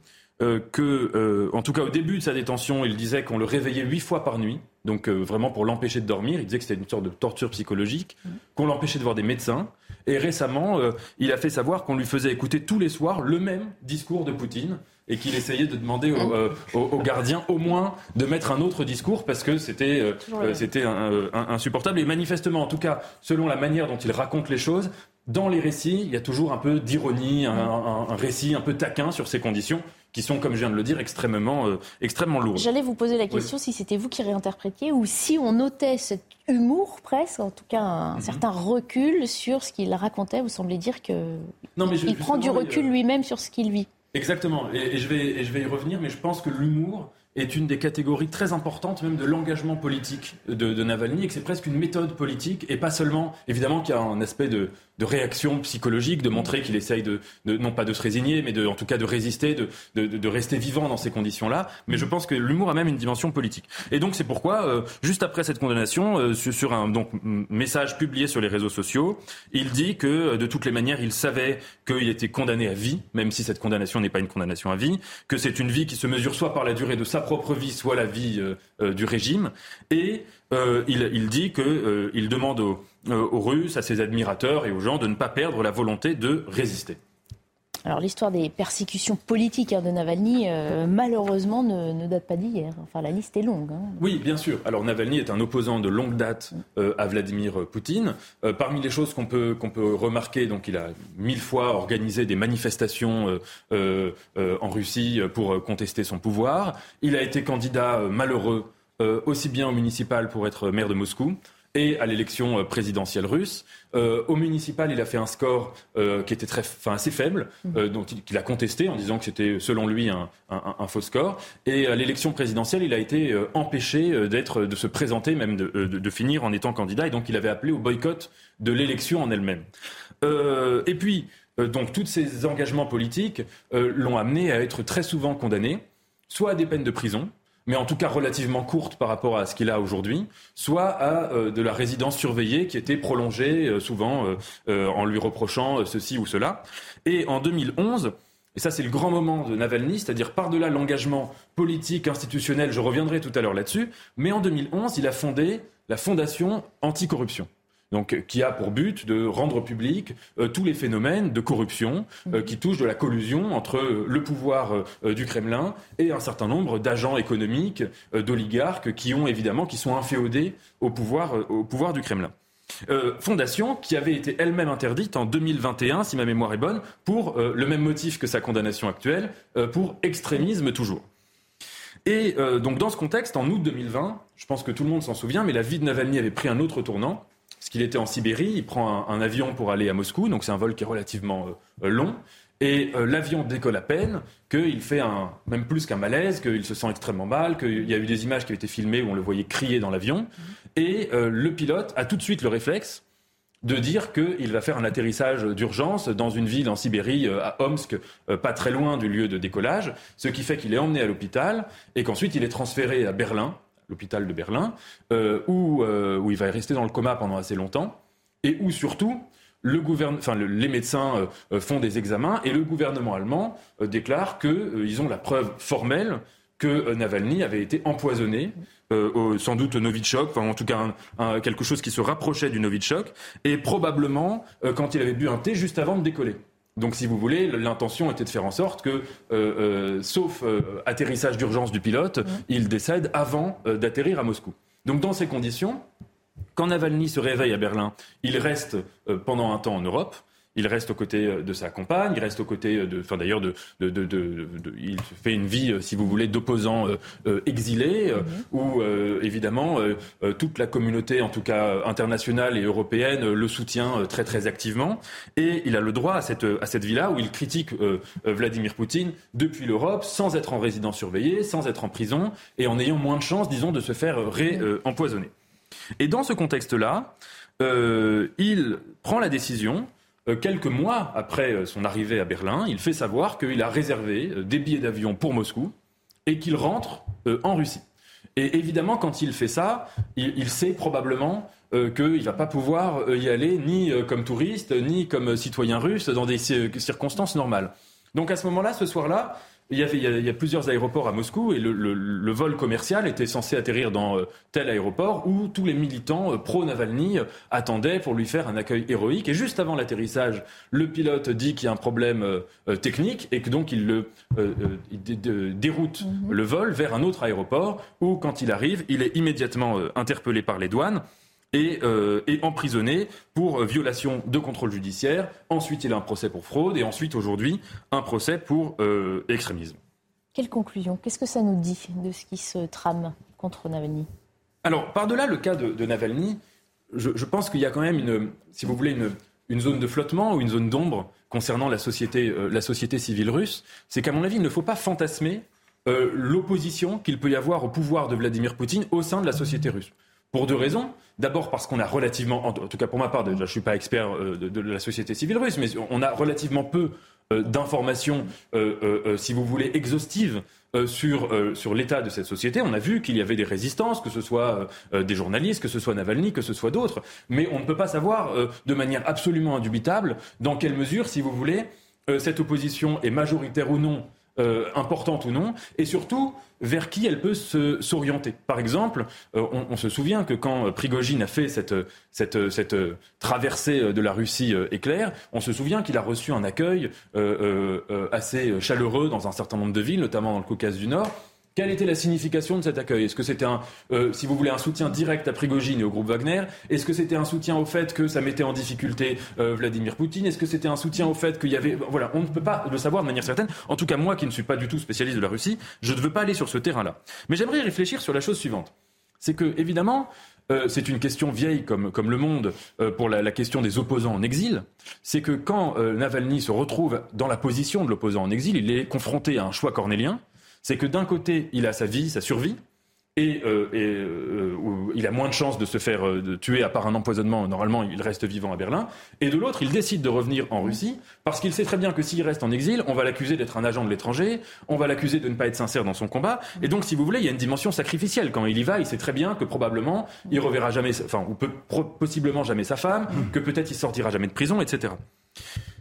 euh, que, euh, en tout cas au début de sa détention, il disait qu'on le réveillait huit fois par nuit, donc euh, vraiment pour l'empêcher de dormir. Il disait que c'était une sorte de torture psychologique, mmh. qu'on l'empêchait de voir des médecins. Et récemment, il a fait savoir qu'on lui faisait écouter tous les soirs le même discours de Poutine et qu'il essayait de demander aux, gardiens au moins de mettre un autre discours parce que c'était c'était insupportable. Et manifestement, en tout cas, selon la manière dont il raconte les choses, dans les récits, il y a toujours un peu d'ironie, un, un, récit un peu taquin sur ces conditions qui sont, comme je viens de le dire, extrêmement, euh, extrêmement lourdes. J'allais vous poser la question si c'était vous qui réinterprétiez ou si on notait cet humour presque, en tout cas un mhm. certain recul sur ce qu'il racontait. Vous semblez dire que il prend du recul lui-même sur ce qu'il vit. Exactement, et, je vais, et je vais y revenir, mais je pense que l'humour est une des catégories très importantes même de l'engagement politique de, Navalny et que c'est presque une méthode politique et pas seulement, évidemment qu'il y a un aspect de, réaction psychologique, de montrer qu'il essaye de, non pas de se résigner, mais de, en tout cas de résister, de, de rester vivant dans ces conditions-là. Mais je pense que l'humour a même une dimension politique. Et donc c'est pourquoi, euh, juste après cette condamnation, euh, sur, sur, un donc, message publié sur les réseaux sociaux, il dit que euh, de toutes les manières, il savait qu'il était condamné à vie, même si cette condamnation n'est pas une condamnation à vie, que c'est une vie qui se mesure soit par la durée de sa propre vie, soit la vie du régime. Et il, dit qu'il demande aux Russes, à ses admirateurs et aux gens de ne pas perdre la volonté de résister. Alors l'histoire des persécutions politiques hein, de Navalny, euh, malheureusement, ne, date pas d'hier. Enfin, la liste est longue. Hein. Oui, bien sûr. Alors Navalny est un opposant de longue date euh, à Vladimir Poutine. Euh, parmi les choses qu'on peut, qu'on peut remarquer, donc il a mille fois organisé des manifestations en Russie pour contester son pouvoir. Il a été candidat malheureux aussi bien au municipal pour être maire de Moscou et à l'élection euh, présidentielle russe. Euh, au municipal, il a fait un score euh, qui était très, enfin, assez faible, mmh. donc il, a contesté en disant que c'était selon lui un, faux score. Et à l'élection présidentielle, il a été empêché d'être, de se présenter, même de, finir en étant candidat. Et donc il avait appelé au boycott de l'élection en elle-même. et puis, donc tous ces engagements politiques l'ont amené à être très souvent condamné, soit à des peines de prison, mais en tout cas relativement courte par rapport à ce qu'il a aujourd'hui, soit à euh, de la résidence surveillée qui était prolongée euh, souvent euh, en lui reprochant ceci ou cela. Et en 2011, et ça c'est le grand moment de Navalny, c'est-à-dire par-delà l'engagement politique, institutionnel, je reviendrai tout à l'heure là-dessus, mais en 2011, il a fondé la Fondation Anticorruption donc qui a pour but de rendre public euh, tous les phénomènes de corruption euh, mhm. qui touchent de la collusion entre euh, le pouvoir du Kremlin et un certain nombre d'agents économiques, d'oligarques qui ont évidemment qui sont inféodés au pouvoir, au pouvoir du Kremlin. fondation qui avait été elle-même interdite en 2021, si ma mémoire est bonne, pour le même motif que sa condamnation actuelle, pour extrémisme toujours. Et donc dans ce contexte, en août 2020, je pense que tout le monde s'en souvient, mais la vie de Navalny avait pris un autre tournant parce qu'il était en Sibérie, il prend un, avion pour aller à Moscou, donc c'est un vol qui est relativement euh, long. Et euh, l'avion décolle à peine, qu'il fait un, même plus qu'un malaise, qu'il se sent extrêmement mal, qu'il y a eu des images qui ont été filmées où on le voyait crier dans l'avion. Et euh, le pilote a tout de suite le réflexe de dire qu'il va faire un atterrissage d'urgence dans une ville en Sibérie, à Omsk, pas très loin du lieu de décollage, ce qui fait qu'il est emmené à l'hôpital et qu'ensuite il est transféré à Berlin l'hôpital de Berlin, euh, où, euh, où il va rester dans le coma pendant assez longtemps, et où surtout les médecins euh, font des examens et le gouvernement allemand déclare qu'ils ont la preuve formelle que Navalny avait été empoisonné, sans doute Novichok, enfin en tout cas quelque chose qui se rapprochait du Novichok, et probablement quand il avait bu un thé juste avant de décoller. Donc, si vous voulez, l'intention était de faire en sorte que, euh, euh, sauf euh, atterrissage d'urgence du pilote, il décède avant d'atterrir à Moscou. Donc, dans ces conditions, quand Navalny se réveille à Berlin, il reste pendant un temps en Europe. Il reste aux côtés euh, de sa compagne, il reste aux côtés euh, de, enfin d'ailleurs de, de, de, de, il fait une vie, euh, si vous voulez, d'opposant exilé, mhm. où évidemment toute la communauté, en tout cas internationale et européenne, le soutient très très activement, et il a le droit à cette à cette vie-là où il critique Vladimir Poutine depuis l'Europe, sans être en résidence surveillée, sans être en prison, et en ayant moins de chances, disons, de se faire réempoisonner. et dans ce contexte-là, il prend la décision quelques mois après euh, son arrivée à Berlin, il fait savoir qu'il a réservé euh, des billets d'avion pour Moscou et qu'il rentre en Russie. Et évidemment, quand il fait ça, il, sait probablement qu'il ne va pas pouvoir y aller ni comme touriste, ni comme citoyen russe dans des circonstances normales. Donc à ce moment-là, ce soir-là, il y, avait, il, y a, plusieurs aéroports à Moscou et le, vol commercial était censé atterrir dans euh, tel aéroport où tous les militants euh, pro-Navalny euh, attendaient pour lui faire un accueil héroïque. Et juste avant l'atterrissage, le pilote dit qu'il y a un problème technique et que donc il, le, déroute mhm. le vol vers un autre aéroport où, quand il arrive, il est immédiatement interpellé par les douanes et, euh, emprisonné pour violation de contrôle judiciaire. Ensuite, il a un procès pour fraude et ensuite, aujourd'hui, un procès pour euh, extrémisme. Quelle conclusion? Qu'est-ce que ça nous dit de ce qui se trame contre Navalny? Alors, par-delà le cas de, Navalny, je, pense qu'il y a quand même, une, si vous voulez, une, zone de flottement ou une zone d'ombre concernant la société, euh, la société civile russe. C'est qu'à mon avis, il ne faut pas fantasmer euh, l'opposition qu'il peut y avoir au pouvoir de Vladimir Poutine au sein de la société russe. Pour deux raisons. D'abord parce qu'on a relativement, en tout cas pour ma part, déjà, je suis pas expert euh, de, la société civile russe, mais on a relativement peu euh, d'informations, euh, si vous voulez, exhaustives sur, sur l'état de cette société. On a vu qu'il y avait des résistances, que ce soit des journalistes, que ce soit Navalny, que ce soit d'autres, mais on ne peut pas savoir de manière absolument indubitable dans quelle mesure, si vous voulez, cette opposition est majoritaire ou non euh, importante ou non, et surtout vers qui elle peut s'orienter. Par exemple, euh, on, se souvient que quand Prigogine a fait cette, cette, cette traversée de la Russie éclair, on se souvient qu'il a reçu un accueil assez chaleureux dans un certain nombre de villes, notamment dans le Caucase du Nord. Quelle était la signification de cet accueil? Est-ce que c'était un, euh, si vous voulez, un soutien direct à Prigogine et au groupe Wagner? Est-ce que c'était un soutien au fait que ça mettait en difficulté euh, Vladimir Poutine? Est-ce que c'était un soutien au fait qu'il y avait, voilà, on ne peut pas le savoir de manière certaine. En tout cas, moi, qui ne suis pas du tout spécialiste de la Russie, je ne veux pas aller sur ce terrain-là. Mais j'aimerais réfléchir sur la chose suivante. C'est que, évidemment, euh, c'est une question vieille comme, comme le monde pour la, la, question des opposants en exil. C'est que quand Navalny se retrouve dans la position de l'opposant en exil, il est confronté à un choix cornélien c'est que d'un côté, il a sa vie, sa survie, et, euh, euh, il a moins de chances de se faire euh, tuer à part un empoisonnement. Normalement, il reste vivant à Berlin. Et de l'autre, il décide de revenir en Russie parce qu'il sait très bien que s'il reste en exil, on va l'accuser d'être un agent de l'étranger, on va l'accuser de ne pas être sincère dans son combat. Et donc, si vous voulez, il y a une dimension sacrificielle. Quand il y va, il sait très bien que probablement, il reverra jamais, enfin, ou peut, possiblement jamais sa femme, que peut-être il sortira jamais de prison, etc.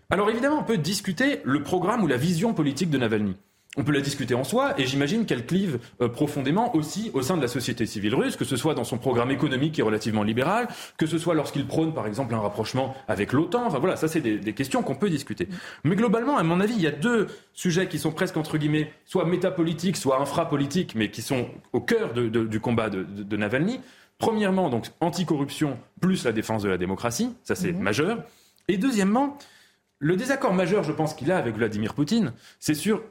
Alors évidemment, on peut discuter le programme ou la vision politique de Navalny on peut la discuter en soi, et j'imagine qu'elle clive euh, profondément aussi au sein de la société civile russe, que ce soit dans son programme économique qui est relativement libéral, que ce soit lorsqu'il prône par exemple un rapprochement avec l'OTAN. Enfin voilà, ça c'est des, questions qu'on peut discuter. Mais globalement, à mon avis, il y a deux sujets qui sont presque entre guillemets soit métapolitiques, soit infrapolitiques, mais qui sont au cœur du combat de, Navalny. Premièrement, donc anticorruption plus la défense de la démocratie, ça c'est mhm. majeur. Et deuxièmement, le désaccord majeur, je pense qu'il a avec Vladimir Poutine, c'est sur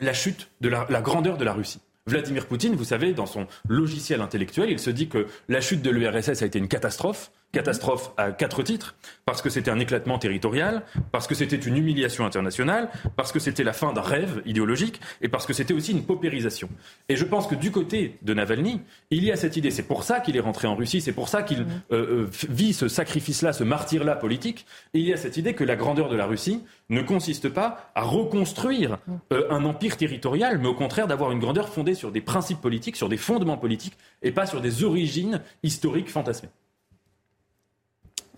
la chute de la, grandeur de la Russie. Vladimir Poutine, vous savez, dans son logiciel intellectuel, il se dit que la chute de l'URSS a été une catastrophe, Catastrophe à quatre titres, parce que c'était un éclatement territorial, parce que c'était une humiliation internationale, parce que c'était la fin d'un rêve idéologique, et parce que c'était aussi une paupérisation. Et je pense que du côté de Navalny, il y a cette idée. C'est pour ça qu'il est rentré en Russie, c'est pour ça qu'il mmh. euh, euh, vit ce sacrifice-là, ce martyr-là politique. Et il y a cette idée que la grandeur de la Russie ne consiste pas à reconstruire mmh. euh, un empire territorial, mais au contraire d'avoir une grandeur fondée sur des principes politiques, sur des fondements politiques, et pas sur des origines historiques fantasmées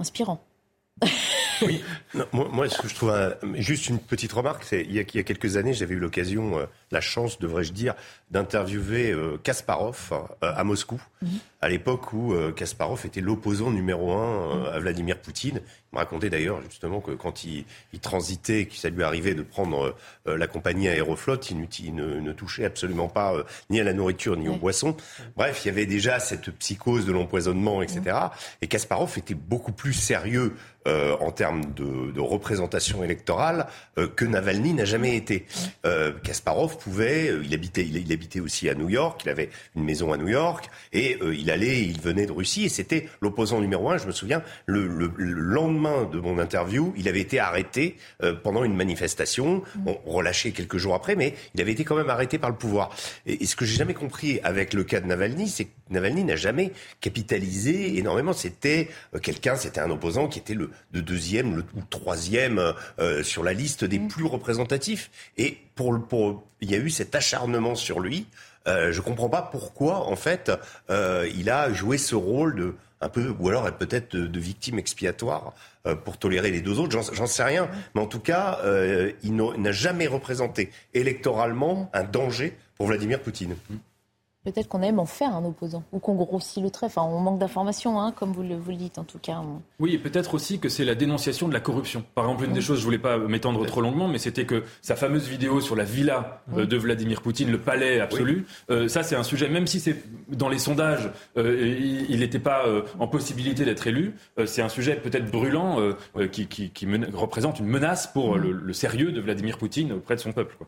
inspirant. oui, moi, ce que je trouve juste une petite remarque, il, y a quelques années, j'avais eu l'occasion, euh, la chance, devrais-je dire, d'interviewer euh, Kasparov euh, à Moscou, mhm. à l'époque où Kasparov était l'opposant numéro un à Vladimir Poutine. Il me racontait d'ailleurs justement que quand il, transitait, que ça lui arrivait de prendre la compagnie Aéroflot, il, ne, touchait absolument pas ni à la nourriture ni aux boissons. Bref, il y avait déjà cette psychose de l'empoisonnement, etc. Et Kasparov était beaucoup plus sérieux euh, en termes de, de, représentation électorale euh, que Navalny n'a jamais été. Euh, Kasparov pouvait, euh, il habitait, il, habitait aussi à New York, il avait une maison à New York et il allait, il venait de Russie et c'était l'opposant numéro un. Je me souviens, le, le, lendemain de mon interview, il avait été arrêté pendant une manifestation, bon, relâché quelques jours après, mais il avait été quand même arrêté par le pouvoir. Et, et ce que j'ai jamais compris avec le cas de Navalny, c'est que Navalny n'a jamais capitalisé énormément. C'était quelqu'un, c'était un opposant qui était le de deuxième le, ou troisième euh, euh, sur la liste des mm. plus représentatifs. Et il y a eu cet acharnement sur lui. Euh, je comprends pas pourquoi, en fait, euh, il a joué ce rôle de un peu, ou alors peut-être de, victime expiatoire pour tolérer les deux autres. J'en sais rien, mais en tout cas, il n'a jamais représenté électoralement un danger pour Vladimir Poutine. Mm. Peut-être qu'on aime en faire un opposant, ou qu'on grossit le trait. Enfin, on manque d'informations, hein, comme vous le, vous le, dites en tout cas. Oui, et peut-être aussi que c'est la dénonciation de la corruption. Par exemple, une des choses, je voulais pas m'étendre trop longuement, mais c'était que sa fameuse vidéo sur la villa euh, de Vladimir Poutine, le palais absolu, euh, ça c'est un sujet, même si c'est dans les sondages, euh, il n'était pas en possibilité d'être élu, c'est un sujet peut-être brûlant qui, qui, qui représente une menace pour le, le, sérieux de Vladimir Poutine auprès de son peuple. Quoi.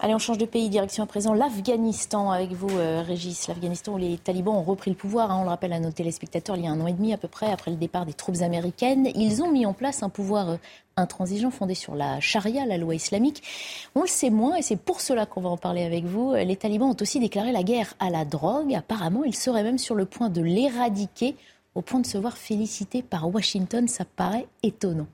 Allez, on change de pays, direction à présent l'Afghanistan avec vous, euh, Régis. L'Afghanistan où les talibans ont repris le pouvoir, hein, on le rappelle à nos téléspectateurs, il y a un an et demi à peu près, après le départ des troupes américaines. Ils ont mis en place un pouvoir euh, intransigeant fondé sur la charia, la loi islamique. On le sait moins et c'est pour cela qu'on va en parler avec vous. Les talibans ont aussi déclaré la guerre à la drogue. Apparemment, ils seraient même sur le point de l'éradiquer au point de se voir félicité par Washington. Ça paraît étonnant.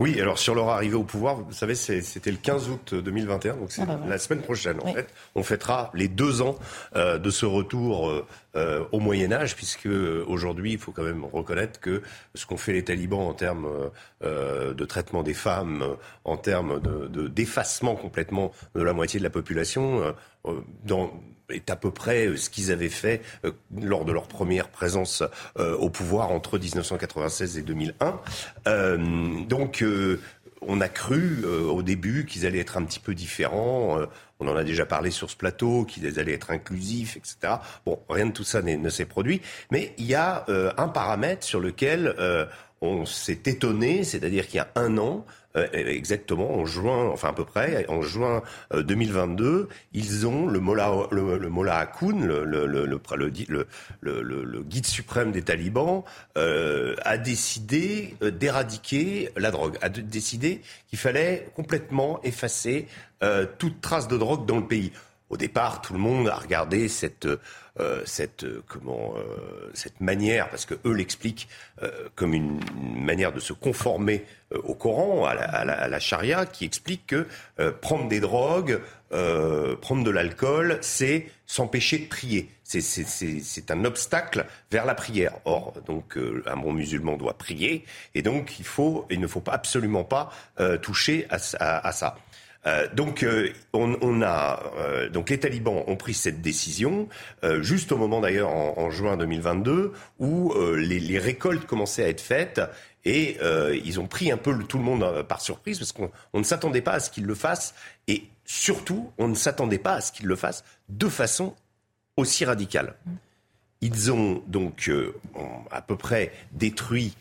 Oui, alors sur leur arrivée au pouvoir, vous savez, c'était le 15 août 2021, donc c'est ah bah la semaine prochaine. En fait, on fêtera les deux ans euh, de ce retour euh, euh, au Moyen Âge, puisque aujourd'hui, il faut quand même reconnaître que ce qu'ont fait les talibans en termes de traitement des femmes, en termes de d'effacement complètement de la moitié de la population, dans est à peu près ce qu'ils avaient fait lors de leur première présence au pouvoir entre 1996 et 2001. donc on a cru euh, au début qu'ils allaient être un petit peu différents. Euh, on en a déjà parlé sur ce plateau, qu'ils allaient être inclusifs, etc. Bon, rien de tout ça ne s'est produit. Mais il y a euh, un paramètre sur lequel on s'est étonné, c'est-à-dire qu'il y a un an, euh, exactement en juin, enfin à peu près, en juin 2022, euh, ils ont le Mollah, le, le Mollah le, le, le, guide suprême des talibans, euh, a décidé d'éradiquer la drogue, a décidé qu'il fallait complètement effacer toute trace de drogue dans le pays. Au départ, tout le monde a regardé cette euh, cette euh, comment euh, cette manière, parce que eux l'expliquent comme une, manière de se conformer au Coran, à la, à, la, charia, qui explique que prendre des drogues, prendre de l'alcool, c'est s'empêcher de prier. C'est un obstacle vers la prière. Or, donc, un bon musulman doit prier, et donc il faut, il ne faut pas absolument pas toucher à, à ça. Euh, donc, euh, on, a euh, donc les talibans ont pris cette décision juste au moment d'ailleurs en, juin 2022 où les, récoltes commençaient à être faites et ils ont pris un peu tout le monde par surprise parce qu'on ne s'attendait pas à ce qu'ils le fassent et surtout on ne s'attendait pas à ce qu'ils le fassent de façon aussi radicale. Ils ont donc à peu près détruit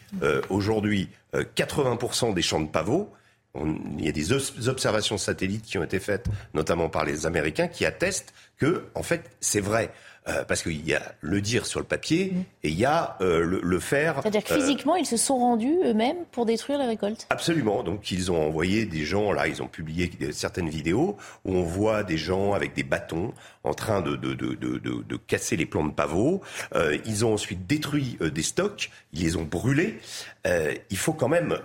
aujourd'hui 80% des champs de pavots il y a des observations satellites qui ont été faites, notamment par les Américains, qui attestent que, en fait, c'est vrai. Euh, parce qu'il y a le dire sur le papier mm. et il y a euh, le, faire. C'est-à-dire que euh, physiquement, ils se sont rendus eux-mêmes pour détruire les récoltes Absolument. Donc, ils ont envoyé des gens, là, ils ont publié certaines vidéos où on voit des gens avec des bâtons en train de, de, de, de casser les plants de pavots. ils ont ensuite détruit des stocks, ils les ont brûlés. il faut quand même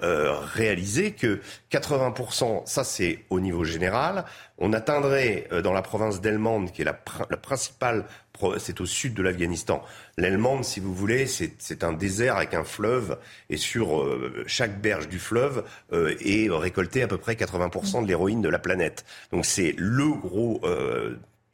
réaliser que 80%, ça c'est au niveau général, on atteindrait euh, dans la province d'Helmand, qui est la, principale, c'est au sud de l'Afghanistan. L'Helmand, si vous voulez, c'est un désert avec un fleuve, et sur euh, chaque berge du fleuve euh, est récolté à peu près 80% de l'héroïne de la planète. Donc c'est le gros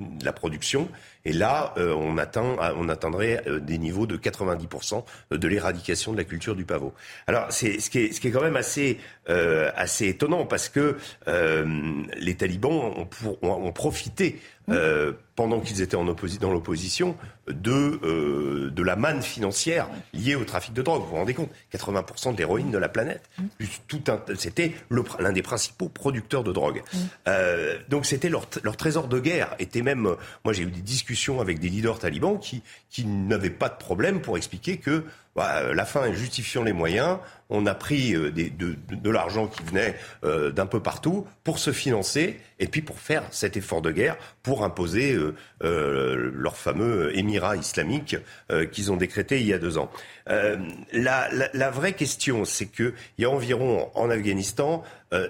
de la production. Et là, euh, on, atteindrait euh, des niveaux de 90% de l'éradication de la culture du pavot. Alors, c'est ce qui est, quand même assez, euh, étonnant parce que les talibans ont, profité euh, pendant qu'ils étaient en dans l'opposition, de, euh, de la manne financière liée au trafic de drogue. Vous vous rendez compte 80% de l'héroïne de la planète. C'était l'un des principaux producteurs de drogue. Euh, donc c'était leur, leur, trésor de guerre. Était même, moi j'ai eu des discussions avec des leaders talibans qui, qui n'avaient pas de problème pour expliquer que bah, la fin justifiant les moyens, on a pris euh, de, de l'argent qui venait euh, d'un peu partout pour se financer et puis pour faire cet effort de guerre, pour imposer euh, euh leur fameux émirat islamique qu'ils ont décrété il y a deux ans. La, la, la, vraie question, c'est qu'il y a environ en Afghanistan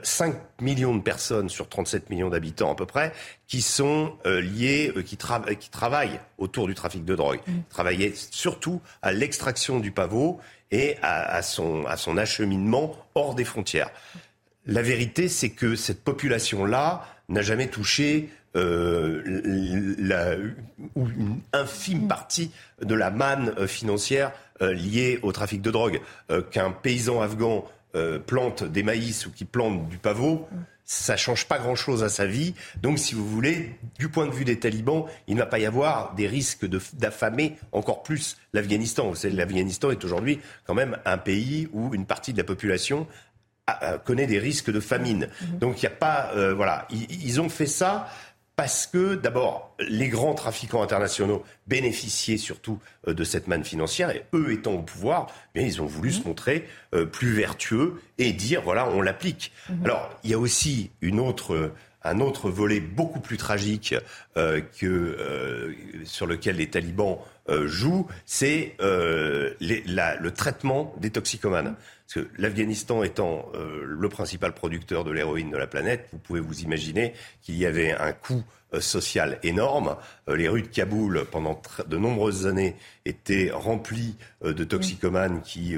5 millions de personnes sur 37 millions d'habitants à peu près qui sont liées, qui, qui, travaillent autour du trafic de drogue, mmh. travaillaient surtout à l'extraction du pavot et à, son, à son acheminement hors des frontières. La vérité, c'est que cette population-là n'a jamais touché euh, la, ou une infime partie de la manne euh, financière euh, liée au trafic de drogue. Qu'un paysan afghan plante des maïs ou qui plante du pavot, ça change pas grand-chose à sa vie. Donc, si vous voulez, du point de vue des talibans, il ne va pas y avoir des risques d'affamer encore plus l'Afghanistan. L'Afghanistan est aujourd'hui quand même un pays où une partie de la population connaît des risques de famine. Mmh. Donc, il n'y a pas, euh, voilà, ils, ont fait ça parce que, d'abord, les grands trafiquants internationaux bénéficiaient surtout euh, de cette manne financière, et eux étant au pouvoir, mais ils ont voulu se montrer euh, plus vertueux et dire, voilà, on l'applique. Mhm. Alors, il y a aussi une autre un autre volet beaucoup plus tragique euh, que sur lequel les talibans joue, c'est le traitement des toxicomanes. Parce que l'Afghanistan étant le principal producteur de l'héroïne de la planète, vous pouvez vous imaginer qu'il y avait un coût euh, social énorme. Euh, les rues de Kaboul, pendant de nombreuses années, étaient remplies euh, de toxicomanes qui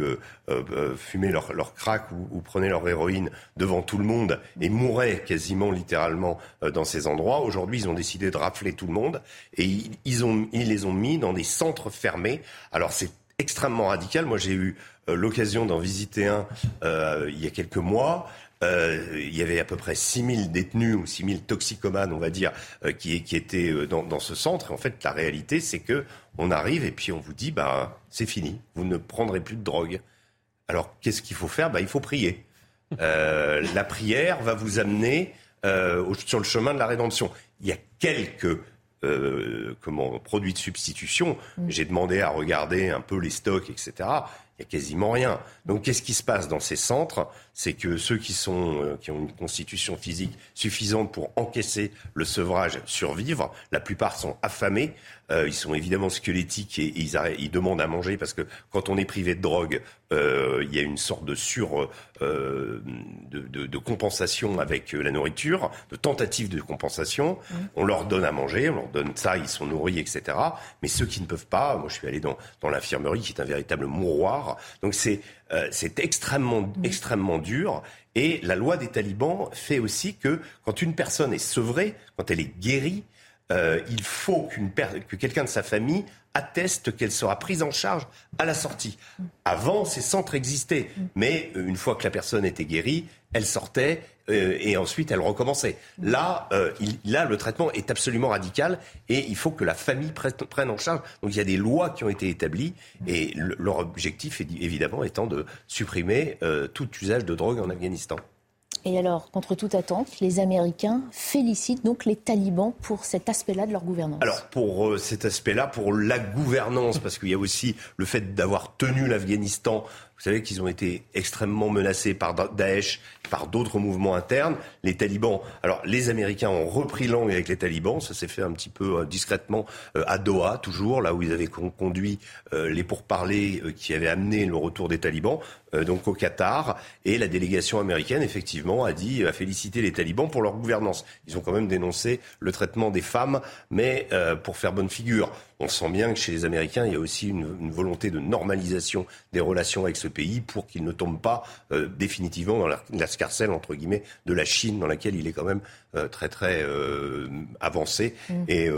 fumaient leur, crack ou, prenaient leur héroïne devant tout le monde et mouraient quasiment littéralement dans ces endroits. Aujourd'hui, ils ont décidé de rafler tout le monde et ils, ils les ont mis dans des centres fermés. Alors c'est extrêmement radical. Moi, j'ai eu l'occasion d'en visiter un il y a quelques mois. Euh, il y avait à peu près 6000 détenus ou 6000 toxicomanes, on va dire, euh, qui, qui, étaient euh, dans, dans, ce centre. Et en fait, la réalité, c'est que on arrive et puis on vous dit, bah, c'est fini, vous ne prendrez plus de drogue. Alors, qu'est-ce qu'il faut faire? Bah, Il faut prier. la prière va vous amener sur le chemin de la rédemption. Il y a quelques comment, produits de substitution. Mm. J'ai demandé à regarder un peu les stocks, etc. Il n'y a quasiment rien. Donc qu'est-ce qui se passe dans ces centres? C'est que ceux qui, sont, euh, qui ont une constitution physique suffisante pour encaisser le sevrage survivre, la plupart sont affamés, euh, ils sont évidemment squelettiques et, ils, ils, demandent à manger parce que quand on est privé de drogue, euh, il y a une sorte de sur euh, de, de, de, compensation avec la nourriture, de tentative de compensation. Mmh. On leur donne à manger, on leur donne ça, ils sont nourris, etc. Mais ceux qui ne peuvent pas, moi je suis allé dans, dans l'infirmerie qui est un véritable mouroir. Donc c'est euh, c'est extrêmement mmh. extrêmement dur. Et la loi des talibans fait aussi que quand une personne est sevrée, quand elle est guérie, euh, il faut que quelqu'un de sa famille atteste qu'elle sera prise en charge à la sortie. Avant, ces centres existaient, mais euh, une fois que la personne était guérie, elle sortait euh, et ensuite elle recommençait. Là, là, le traitement est absolument radical et il faut que la famille prenne en charge. Donc il y a des lois qui ont été établies et leur objectif, évidemment, étant de supprimer tout usage de drogue en Afghanistan. Et alors, contre toute attente, les Américains félicitent donc les talibans pour cet aspect-là de leur gouvernance. Alors, pour euh, cet aspect-là, pour la gouvernance, parce qu'il y a aussi le fait d'avoir tenu l'Afghanistan vous savez qu'ils ont été extrêmement menacés par Daesh, par d'autres mouvements internes. Les talibans, alors les Américains ont repris langue avec les talibans, ça s'est fait un petit peu euh, discrètement euh, à Doha, toujours, là où ils avaient conduit euh, les pourparlers qui avaient amené le retour des talibans, donc au Qatar. Et la délégation américaine, effectivement, a dit, a félicité les talibans pour leur gouvernance. Ils ont quand même dénoncé le traitement des femmes, mais pour faire bonne figure on sent bien que chez les Américains, il y a aussi une, volonté de normalisation des relations avec ce pays pour qu'il ne tombe pas euh, définitivement dans la, scarcelle, entre guillemets, de la Chine, dans laquelle il est quand même euh, très très euh, avancé, mm. et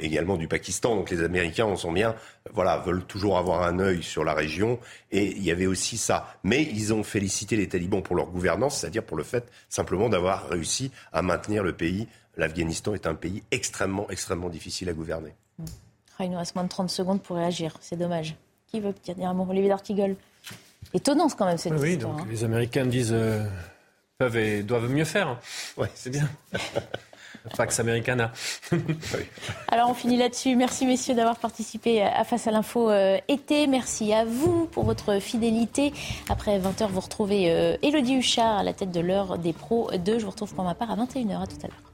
également du Pakistan. Donc les Américains, on sent bien, voilà, veulent toujours avoir un œil sur la région, et il y avait aussi ça. Mais ils ont félicité les talibans pour leur gouvernance, c'est-à-dire pour le fait simplement d'avoir réussi à maintenir le pays. L'Afghanistan est un pays extrêmement, extrêmement difficile à gouverner. Mm. Ah, il nous reste moins de 30 secondes pour réagir. C'est dommage. Qui veut dire un mot? Olivier d'Artigol. Étonnant quand même cette oui, donc hein. les Américains disent euh, peuvent et doivent mieux faire. Oui, c'est bien. Pax Americana. Alors on finit là-dessus. Merci messieurs d'avoir participé à Face à l'info euh, été. Merci à vous pour votre fidélité. Après 20h, vous retrouvez euh, Elodie Huchard à la tête de l'heure des pros 2. Je vous retrouve pour ma part à 21h. À tout à l'heure.